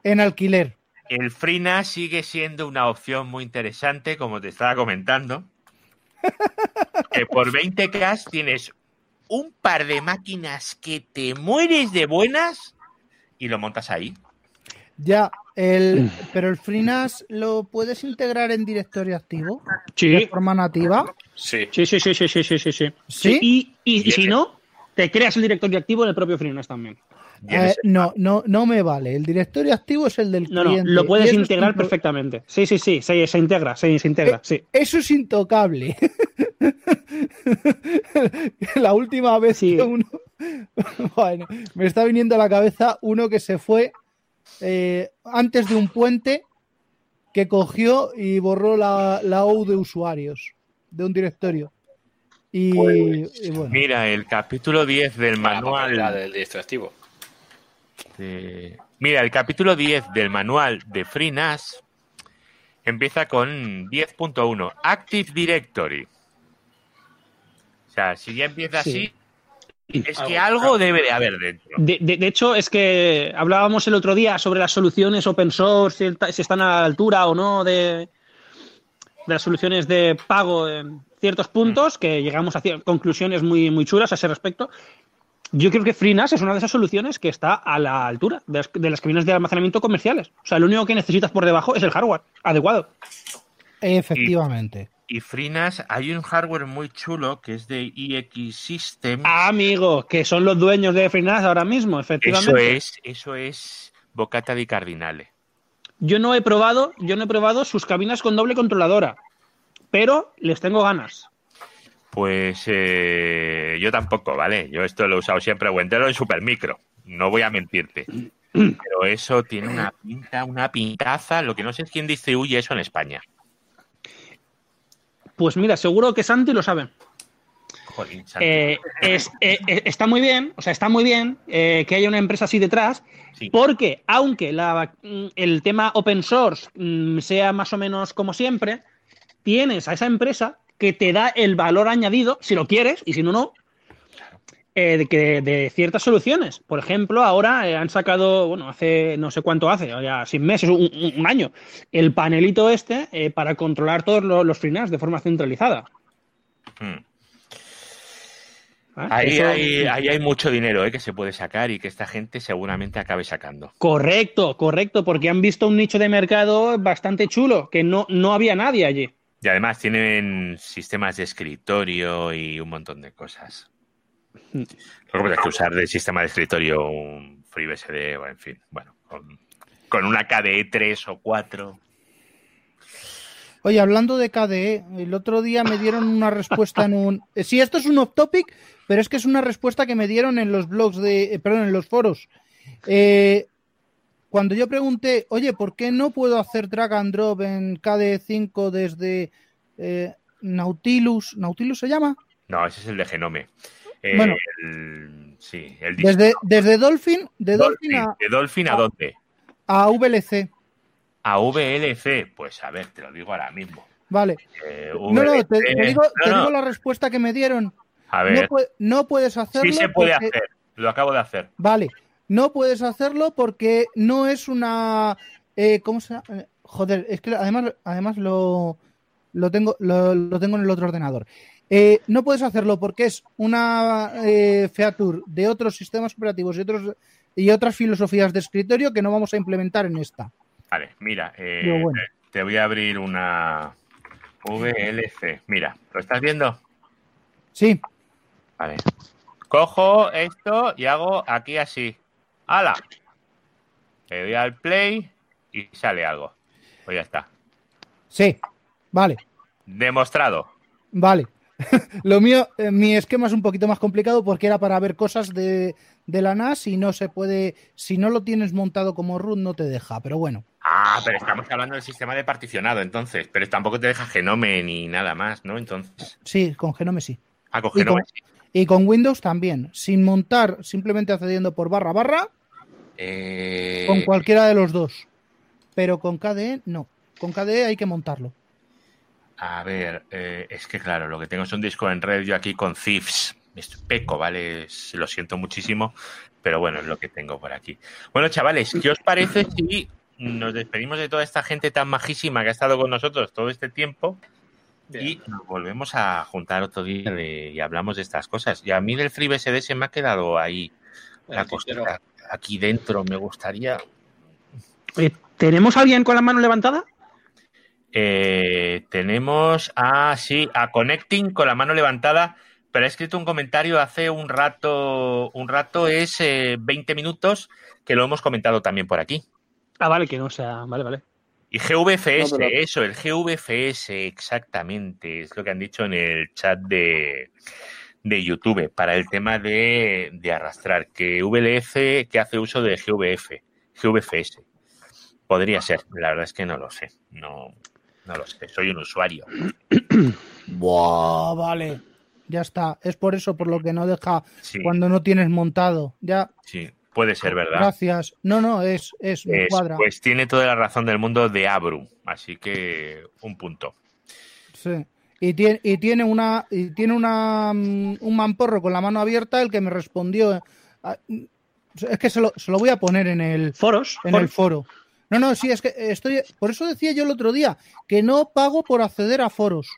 D: en alquiler.
B: El FreeNAS sigue siendo una opción muy interesante, como te estaba comentando. [laughs] que por 20K tienes un par de máquinas que te mueres de buenas y lo montas ahí.
D: Ya, el, pero el FreeNAS lo puedes integrar en directorio activo de
A: Sí,
D: forma nativa.
F: Sí.
A: sí, sí, sí, sí, sí, sí, sí, sí.
D: ¿Sí?
A: Y, y- si no, te creas el directorio activo en el propio FreeNAS también.
D: Eh, no, no, no me vale. El directorio activo es el del
A: No, no,
D: cliente.
A: lo
D: y
A: puedes
D: es
A: integrar perfectamente. Sí, sí, sí, se, se integra, se, se integra, sí.
D: Eso es intocable. [laughs] la última vez
A: Sí.
D: que uno. [laughs] bueno, me está viniendo a la cabeza uno que se fue eh, antes de un puente que cogió y borró la, la OU de usuarios de un directorio. Y, y bueno,
B: Mira, el capítulo 10 del
F: la
B: manual.
F: del directo activo.
B: de- Mira, el capítulo 10 del manual de FreeNAS empieza con 10.1, Active Directory. O sea, si ya empieza
A: Sí.
B: así, es que
C: Algo-
B: debe de haber dentro.
A: De, de- de hecho, es que hablábamos el otro día sobre las soluciones open source, si, están a la altura o no de, de las soluciones de pago en ciertos puntos, que llegamos a conclusiones muy, muy chulas a ese respecto. Yo creo que FreeNAS es una de esas soluciones que está a la altura de las, de las cabinas de almacenamiento comerciales. O sea, lo único que necesitas por debajo es el hardware adecuado.
D: efectivamente.
B: Y FreeNAS, hay un hardware muy chulo que es de EX Systems.
A: Ah, amigo, que son los dueños de FreeNAS ahora mismo,
B: eso
A: efectivamente.
B: es, eso es Bocata di Cardinale.
A: Yo no he probado, yo no he probado sus cabinas con doble controladora, pero les tengo ganas.
B: Pues eh, yo tampoco, ¿vale? Yo esto lo he usado siempre o entero en Supermicro. No voy a mentirte. [clears throat] Pero eso tiene una pinta, una pintaza. Lo que no sé es quién distribuye eso en España.
A: Pues mira, seguro que Santi lo sabe.
B: Jolín, Santi.
A: Eh, es- eh, eh, está muy bien, o sea, está muy bien eh, que haya una empresa así detrás,
B: Sí.
A: porque aunque la- mm, el tema open source mm, sea más o menos como siempre, tienes a esa empresa que te da el valor añadido, si lo quieres, y si no, no, eh, de, que, de ciertas soluciones. Por ejemplo, ahora eh, han sacado, bueno, hace no sé cuánto hace, ya sin meses, un, un- año, el panelito este eh, para controlar todos lo- los FreeNAS de forma centralizada.
B: Mm.
A: ¿vale?
B: Ahí,
A: Eso-
B: hay, ahí hay mucho dinero que se puede sacar y que esta gente seguramente acabe sacando.
A: Correcto, correcto, porque han visto un nicho de mercado bastante chulo, que no, no había nadie allí.
B: Y además tienen sistemas de escritorio y un montón de cosas. Luego tienes que usar de sistema de escritorio un FreeBSD en fin, bueno, con, con una KDE 3 o 4.
D: Oye, hablando de KDE, el otro día me dieron una respuesta en un. eh, Sí, esto es un off topic, pero es que es una respuesta que me dieron en los blogs de. eh, perdón, en los foros. Eh, cuando yo pregunté, oye, ¿por qué no puedo hacer drag and drop en KDE 5 desde eh, Nautilus? ¿Nautilus se llama?
B: No, ese es el de Genome.
D: Bueno.
B: el- sí, el
D: Desde, desde Dolphin, de Dolphin,
B: Dolphin. ¿De Dolphin a
D: a-
B: dónde?
D: a, VLC.
B: A VLC. Pues a ver, te lo digo ahora mismo.
D: Vale.
B: Eh,
D: No, no, te, digo, te
B: no,
D: digo la respuesta que me dieron.
B: A
D: No,
B: ver,
D: no puedes hacerlo.
B: sí se puede
D: porque-
B: hacer. Lo acabo de hacer.
D: Vale, no puedes hacerlo porque no es una. eh, ¿Cómo se llama? Eh, Joder, es que además, además lo, lo, tengo, lo, lo tengo en el otro ordenador. Eh, no puedes hacerlo porque es una eh, feature de otros sistemas operativos y, otros, y otras filosofías de escritorio que no vamos a implementar en esta.
B: Vale, mira, eh,
D: bueno.
B: te voy a abrir una VLC. Mira, ¿lo estás viendo?
D: Sí,
B: Vale. Cojo esto y hago aquí así. ¡Hala! Le doy al play y sale algo. Pues ya está.
D: sí, vale,
B: Demostrado.
D: vale. [laughs] Lo mío, eh, mi esquema es un poquito más complicado porque era para ver cosas de, de la NAS y no se puede, si no lo tienes montado como root no te deja, pero bueno.
B: Ah, pero estamos hablando del sistema de particionado, entonces. Pero tampoco te deja Genome ni nada más, ¿no? Entonces.
D: Sí, con Genome sí.
B: Ah, con
D: Y
B: Genome
D: con,
B: sí.
D: y con Windows también. Sin montar, simplemente accediendo por barra barra,
B: Eh,
D: con cualquiera de los dos. Pero con KDE no. Con KDE hay que montarlo.
B: A ver, eh, es que claro, lo que tengo es un disco en red yo aquí con Thieves. Es peco, ¿vale? Lo siento muchísimo, pero bueno, es lo que tengo por aquí. Bueno, chavales, ¿qué os parece si nos despedimos de toda esta gente tan majísima que ha estado con nosotros todo este tiempo y nos volvemos a juntar otro día de- y hablamos de estas cosas? Y a mí del FreeBSD se me ha quedado ahí la cosita aquí dentro. Me gustaría
A: Eh, ¿Tenemos a alguien con la mano levantada?
B: Eh, tenemos a, sí, a Connecting con la mano levantada, pero ha escrito un comentario hace un rato, un rato es eh, 20 minutos, que lo hemos comentado también por aquí.
A: Ah, vale, que no sea. Vale, vale.
B: Y GVFS,
G: No, pero-
B: eso, el GVFS, exactamente, es lo que han dicho en el chat de, de YouTube, para el tema de, de arrastrar, que VLF que hace uso de GVF, GVFS. Podría ser, la verdad es que no lo sé, no, no lo sé, soy un usuario. [coughs]
D: Buah, vale. Ya está. Es por eso por lo que no deja
B: Sí,
D: cuando no tienes montado. Ya.
B: sí, puede ser verdad.
D: Gracias. No, no, es, es, me
B: Es-
D: cuadra.
B: pues tiene toda la razón del mundo de Abru, así que un punto.
D: Sí. Y tiene, y tiene una y tiene una mm, un mamporro con la mano abierta el que me respondió. eh, Es que se lo, se lo voy a poner en el,
A: Foros.
D: en el foro. No, no, sí, es que estoy. Por eso decía yo el otro día que no pago por acceder a foros.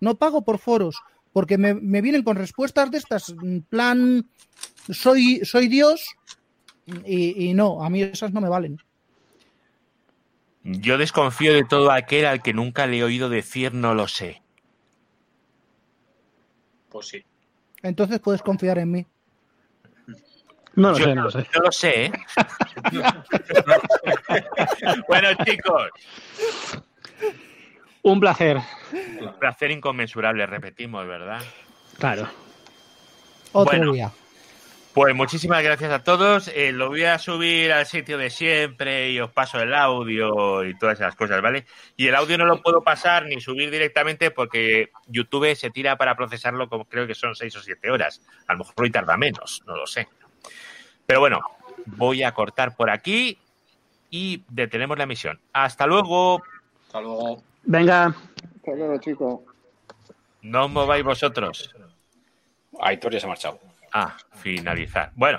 D: No pago por foros. Porque me, me vienen con respuestas de estas, en plan, soy, soy Dios. Y, y no, a mí esas no me valen.
B: Yo desconfío de todo aquel al que nunca le he oído decir no lo sé.
C: Pues sí.
D: Entonces puedes confiar en mí.
A: No lo
B: Yo
A: sé, no lo sé.
B: No lo sé, ¿eh? [laughs] bueno, chicos,
A: Un placer.
B: un placer inconmensurable, repetimos, ¿verdad?
A: Claro.
D: Otro
B: Bueno.
D: día.
B: Pues muchísimas gracias a todos. Eh, lo voy a subir al sitio de siempre y os paso el audio y todas esas cosas, ¿vale? Y el audio no lo puedo pasar ni subir directamente porque YouTube se tira para procesarlo como creo que son seis o siete horas. A lo mejor hoy tarda menos, no lo sé. Pero bueno, voy a cortar por aquí y detenemos la emisión. Hasta luego.
C: Hasta luego.
A: Venga.
G: Hasta luego, chicos.
B: No os mováis vosotros.
F: Aitor ya se ha marchado.
B: Ah, finalizar. Bueno.